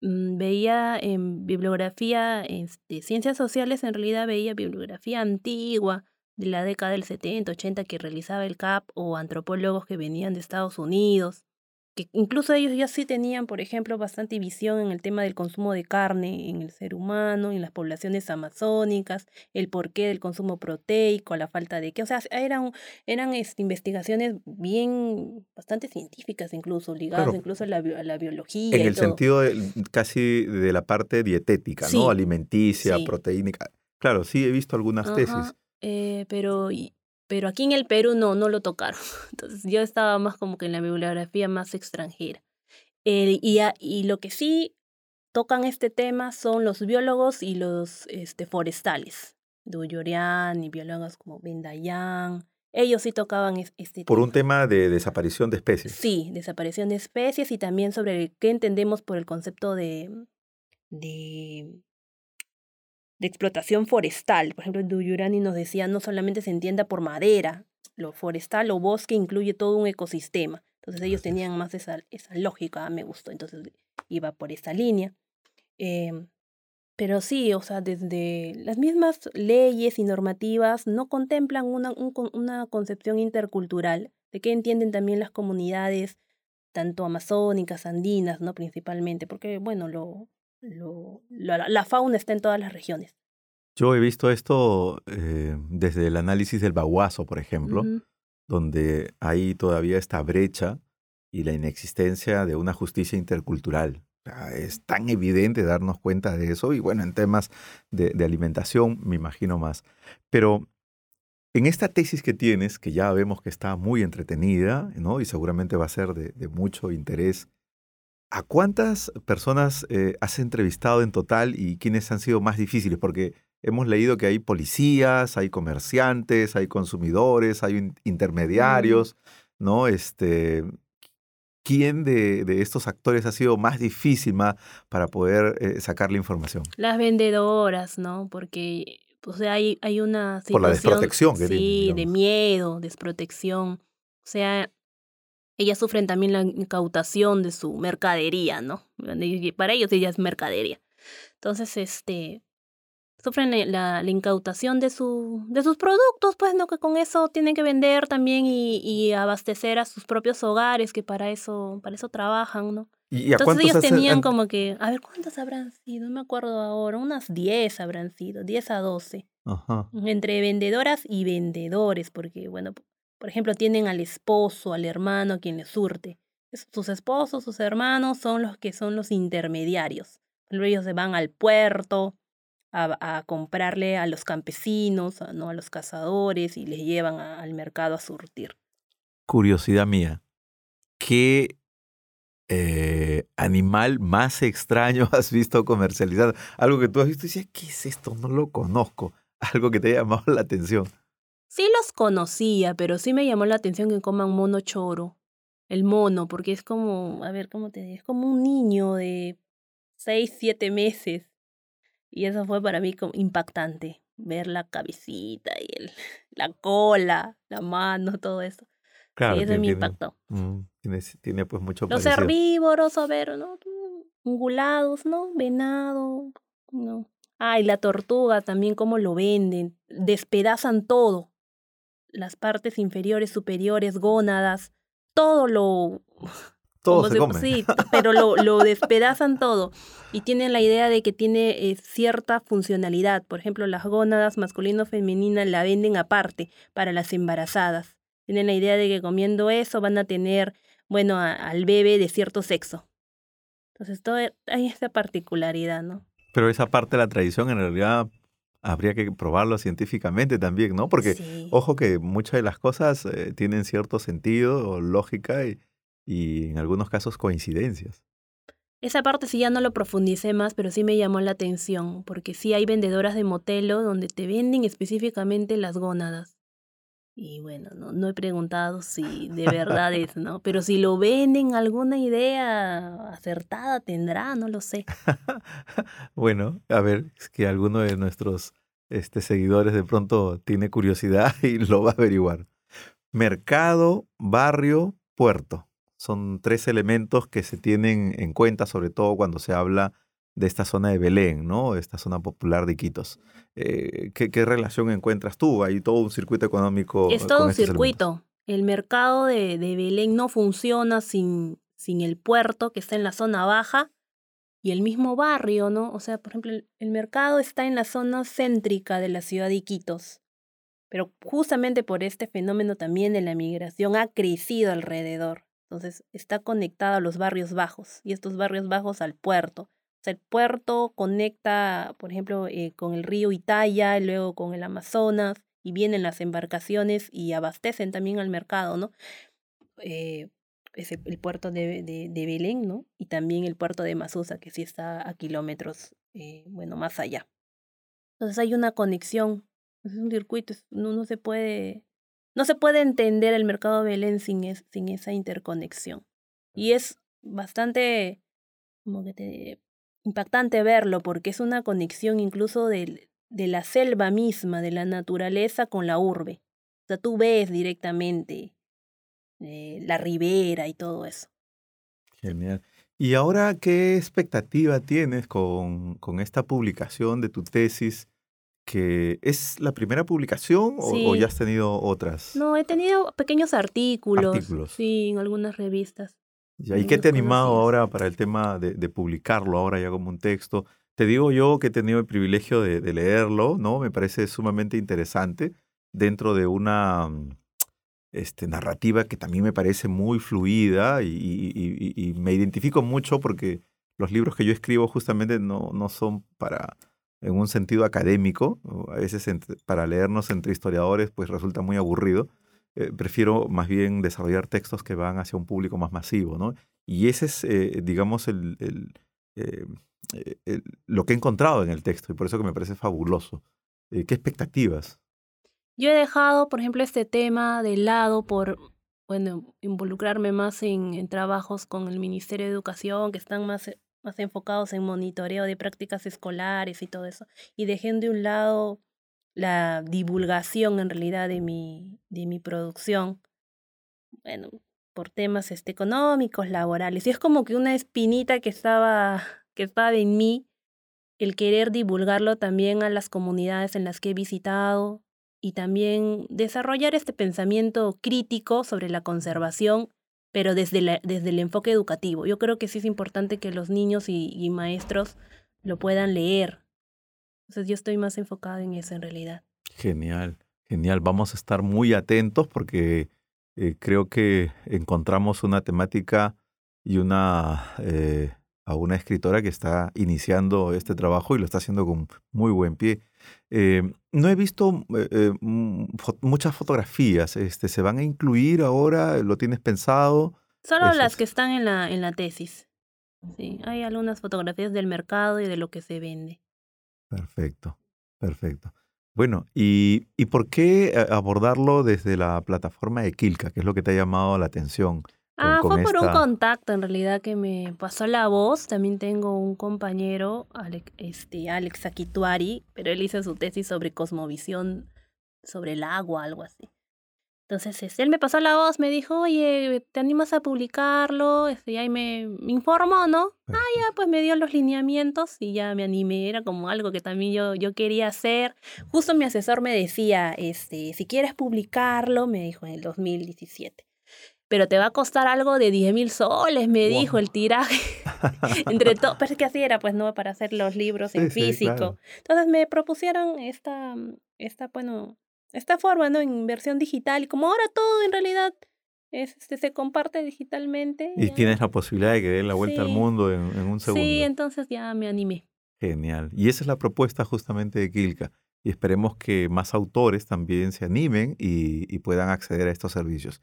mm, veía en bibliografía de este, ciencias sociales, en realidad veía bibliografía antigua, de la década del 70, 80 que realizaba el CAP o antropólogos que venían de Estados Unidos. que incluso ellos ya sí tenían, por ejemplo, bastante visión en el tema del consumo de carne en el ser humano, en las poblaciones amazónicas, el porqué del consumo proteico, la falta de qué, o sea, eran, eran este, investigaciones bien, bastante científicas incluso, ligadas incluso a la, la, biología. En el sentido casi de la parte dietética, ¿no? Alimenticia, proteínica. Claro, sí, he visto algunas tesis. Eh, pero pero aquí en el Perú no, no lo tocaron. (laughs) Entonces yo estaba más como que en la bibliografía más extranjera. y, y lo que sí tocan este tema son los biólogos y los este, forestales. Duyorian y biólogos como Bendayan. Ellos sí tocaban este Por un tema de desaparición de especies. Sí, desaparición de especies y también sobre qué entendemos por el concepto de, de de explotación forestal. Por ejemplo, Duyurani nos decía no solamente se entienda por madera, lo forestal o bosque incluye todo un ecosistema. Entonces ellos tenían más esa, esa lógica, me gustó, entonces iba por esa línea. Em, pero sí, o sea, desde las mismas leyes y normativas no contemplan una, una concepción intercultural de qué entienden también las comunidades, tanto amazónicas, andinas, ¿no? Principalmente, porque, bueno, lo, lo, la, fauna está en todas las regiones. Yo he visto esto eh, desde el análisis del baguazo, por ejemplo, donde hay todavía esta brecha y la inexistencia de una justicia intercultural. es tan evidente darnos cuenta de eso y bueno, en temas de, de, alimentación me imagino más. Pero en esta tesis que tienes, que ya vemos que está muy entretenida ¿no? y seguramente va a ser de, de mucho interés ¿A cuántas personas eh, has entrevistado en total y quiénes han sido más difíciles? Porque hemos leído que hay policías, hay comerciantes, hay consumidores, hay mm. intermediarios, ¿no? Este, ¿Quién de, estos actores ha sido más difícil para poder eh, sacar la información? Las vendedoras, ¿no? Porque o sea, hay, hay una situación... Por la desprotección que Sí, de miedo, desprotección. O sea, ellas sufren también la incautación de su mercadería, ¿no? Para ellos ella es mercadería. Entonces, este, sufren la, la, incautación de, su, de sus productos, pues, ¿no? Que con eso tienen que vender también y, y abastecer a sus propios hogares, que para eso, para eso trabajan, ¿no? ¿Y Entonces ellos tenían como que, a ver, ¿cuántas habrán sido? No me acuerdo ahora, unas 10 habrán sido, 10 a 12. Ajá. Entre vendedoras y vendedores, porque, bueno, por ejemplo, tienen al esposo, al hermano quien les surte. Sus esposos, sus hermanos son los que son los intermediarios. Ellos se van al puerto a, comprarle a los campesinos, ¿no? a los cazadores y les llevan al mercado a surtir. Curiosidad mía, ¿qué eh, animal más extraño (laughs) has visto comercializado? Algo que tú has visto y dices, ¿qué es esto? No lo conozco. (laughs) Algo que te haya llamado la atención. Sí los conocía, pero sí me llamó la atención que coman mono choro. El mono, porque es como, a ver, ¿cómo te digo? Es como un niño de seis, siete meses. Y eso fue para mí como impactante. Ver la cabecita y el, (laughs) la cola, la mano, todo eso. Claro, sí, eso me impactó. Mm, tiene, tiene, pues mucho Los herbívoros, a ver, ¿no? Ungulados, ¿no? Venado, ¿no? Ah, y la tortuga también, cómo lo venden. Despedazan todo las partes inferiores, superiores, gónadas, todo lo... Todo se, come. Sí, (laughs) pero lo, lo, despedazan todo y tienen la idea de que tiene eh, cierta funcionalidad. Por ejemplo, las gónadas masculino-femenina la venden aparte para las embarazadas. Tienen la idea de que comiendo eso van a tener, bueno, al bebé de cierto sexo. Entonces, todo, hay esa particularidad, ¿no? Pero esa parte de la tradición en realidad habría que probarlo científicamente también, ¿no? Porque, ojo que muchas de las cosas eh, tienen cierto sentido o lógica y, y, en algunos casos coincidencias. Esa parte sí ya no lo profundicé más, pero sí me llamó la atención, porque sí hay vendedoras de motelo donde te venden específicamente las gónadas. Y bueno, no, no he preguntado si de verdad es, ¿no? Pero si lo venden, alguna idea acertada tendrá, no lo sé. (laughs) bueno, a ver, es que alguno de nuestros este, seguidores de pronto tiene curiosidad (laughs) y lo va a averiguar. Mercado, barrio, puerto. Son tres elementos que se tienen en cuenta, sobre todo cuando se habla de esta zona de Belén, ¿no? Esta zona popular de Iquitos. Eh, ¿qué, relación encuentras tú? Hay todo un circuito económico. Es todo un circuito. El mercado de, de, Belén no funciona sin, sin el puerto que está en la zona baja y el mismo barrio, ¿no? O sea, por ejemplo, el, mercado está en la zona céntrica de la ciudad de Iquitos, pero justamente por este fenómeno también de la migración ha crecido alrededor. Entonces está conectado a los barrios bajos y estos barrios bajos al puerto. Sea, el puerto conecta, por ejemplo, eh, con el río Italia, luego con el Amazonas, y vienen las embarcaciones y abastecen también al mercado, ¿no? Eh, es el puerto de, de, Belén, ¿no? Y también el puerto de Masusa, que sí está a kilómetros, eh, bueno, más allá. Entonces hay una conexión, es un circuito, no, no se puede, no se puede entender el mercado de Belén sin, es, sin esa interconexión. Y es bastante, como que te, impactante verlo, porque es una conexión incluso del, de la selva misma, de la naturaleza con la urbe. O sea, tú ves directamente eh, la ribera y todo eso. Genial. ¿Y ahora qué expectativa tienes con, con esta publicación de tu tesis? que es la primera publicación o, ya has tenido otras? No, he tenido pequeños artículos. Artículos. Sí, en algunas revistas. ¿Y qué te ha animado ahora para el tema de, de, publicarlo ahora ya como un texto? Te digo yo que he tenido el privilegio de, de leerlo, ¿no? Me parece sumamente interesante dentro de una mm, este, narrativa que también me parece muy fluida y, me identifico mucho porque los libros que yo escribo justamente no, no son para en un sentido académico, a veces para leernos entre historiadores pues resulta muy aburrido. Eh, prefiero más bien desarrollar textos que van hacia un público más masivo, ¿no? Y ese es, eh, digamos, el, eh, lo que he encontrado en el texto y por eso que me parece fabuloso. ¿Qué expectativas? Yo he dejado, por ejemplo, este tema de lado por, bueno, involucrarme más en, en trabajos con el Ministerio de Educación, que están más, más enfocados en monitoreo de prácticas escolares y todo eso. Y dejé de un lado la divulgación en realidad de mi, de mi producción. Bueno, por temas este, económicos, laborales. Y es como que una espinita que estaba, (laughs) que estaba en mí, el querer divulgarlo también a las comunidades en las que he visitado, y también desarrollar este pensamiento crítico sobre la conservación, pero desde, desde el enfoque educativo. Yo creo que sí es importante que los niños y, maestros lo puedan leer. Entonces yo estoy más enfocado en eso en realidad. Genial, genial. Vamos a estar muy atentos porque eh, creo que encontramos una temática y una eh, a una escritora que está iniciando este trabajo y lo está haciendo con muy buen pie. Eh, no he visto muchas fotografías. Este, ¿Se van a incluir ahora? ¿Lo tienes pensado? Solo las que están en la, en la tesis. Sí, hay algunas fotografías del mercado y de lo que se vende. Perfecto, perfecto. Bueno, ¿y, ¿y por qué abordarlo desde la plataforma de Kilka? ¿Qué es lo que te ha llamado la atención? Ah, fue por un contacto en realidad que me pasó la voz. También tengo un compañero, Alex, este, Alex Akituari, pero él hizo su tesis sobre cosmovisión, sobre el agua, algo así. Entonces, este, él me pasó la voz, me dijo, oye, ¿te animas a publicarlo? Este, y ahí me, me informó, ¿no? Ah, ya, pues me dio los lineamientos y ya me animé. Era como algo que también yo, yo quería hacer. Justo mi asesor me decía, este, si quieres publicarlo, me dijo en el 2017 pero te va a costar algo de 10 mil soles, me dijo el tiraje. (laughs) Entre todo, pero es que así era, pues, ¿no? Para hacer los libros en físico. Entonces me propusieron esta, esta, bueno, esta forma, ¿no? En versión digital. Y como ahora todo en realidad este, se comparte digitalmente. Y tienes la posibilidad de que dé la vuelta al mundo en, un segundo. Sí, entonces ya me animé. Genial. Y esa es la propuesta justamente de Kilka. Y esperemos que más autores también se animen y puedan acceder a estos servicios.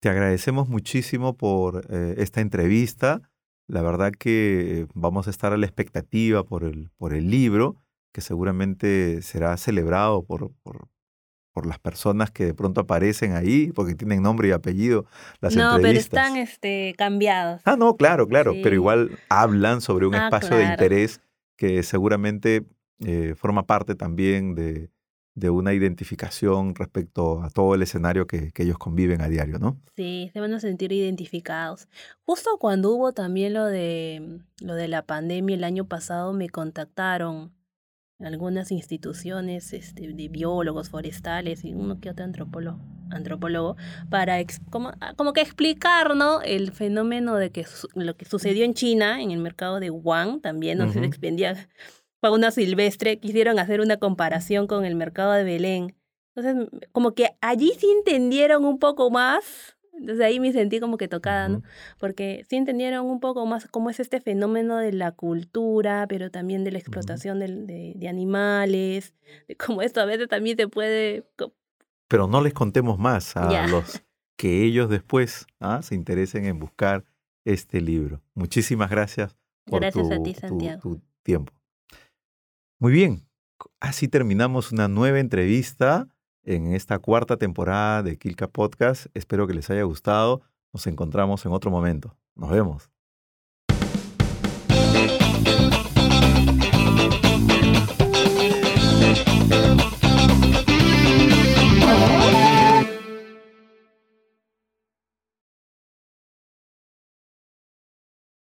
Te agradecemos muchísimo por eh, esta entrevista. La verdad que vamos a estar a la expectativa por el, por el libro, que seguramente será celebrado por, por, por las personas que de pronto aparecen ahí, porque tienen nombre y apellido las no, pero están este, cambiados. Ah, no, claro, claro, pero igual hablan sobre un ah, espacio de interés que seguramente eh, forma parte también de, de una identificación respecto a todo el escenario que, que, ellos conviven a diario, ¿no? Sí, se van a sentir identificados. Justo cuando hubo también lo de, lo de la pandemia el año pasado, me contactaron algunas instituciones este, de biólogos forestales y uno que otro antropólogo antropólogo, para como, como, que explicar ¿no? el fenómeno de que lo que sucedió en China, en el mercado de Wuhan, también donde se expendía fauna silvestre, quisieron hacer una comparación con el mercado de Belén. Entonces, como que allí sí entendieron un poco más entonces ahí me sentí como que tocada, ¿no? Porque sí entendieron un poco más cómo es este fenómeno de la cultura, pero también de la explotación de, de, animales, de cómo esto a veces también se puede... Pero no les contemos más a los que ellos después ¿ah? se interesen en buscar este libro. Muchísimas gracias por gracias a ti, Santiago. tu tiempo. Muy bien, así terminamos una nueva entrevista en esta cuarta temporada de Kilka Podcast. Espero que les haya gustado. Nos encontramos en otro momento. Nos vemos.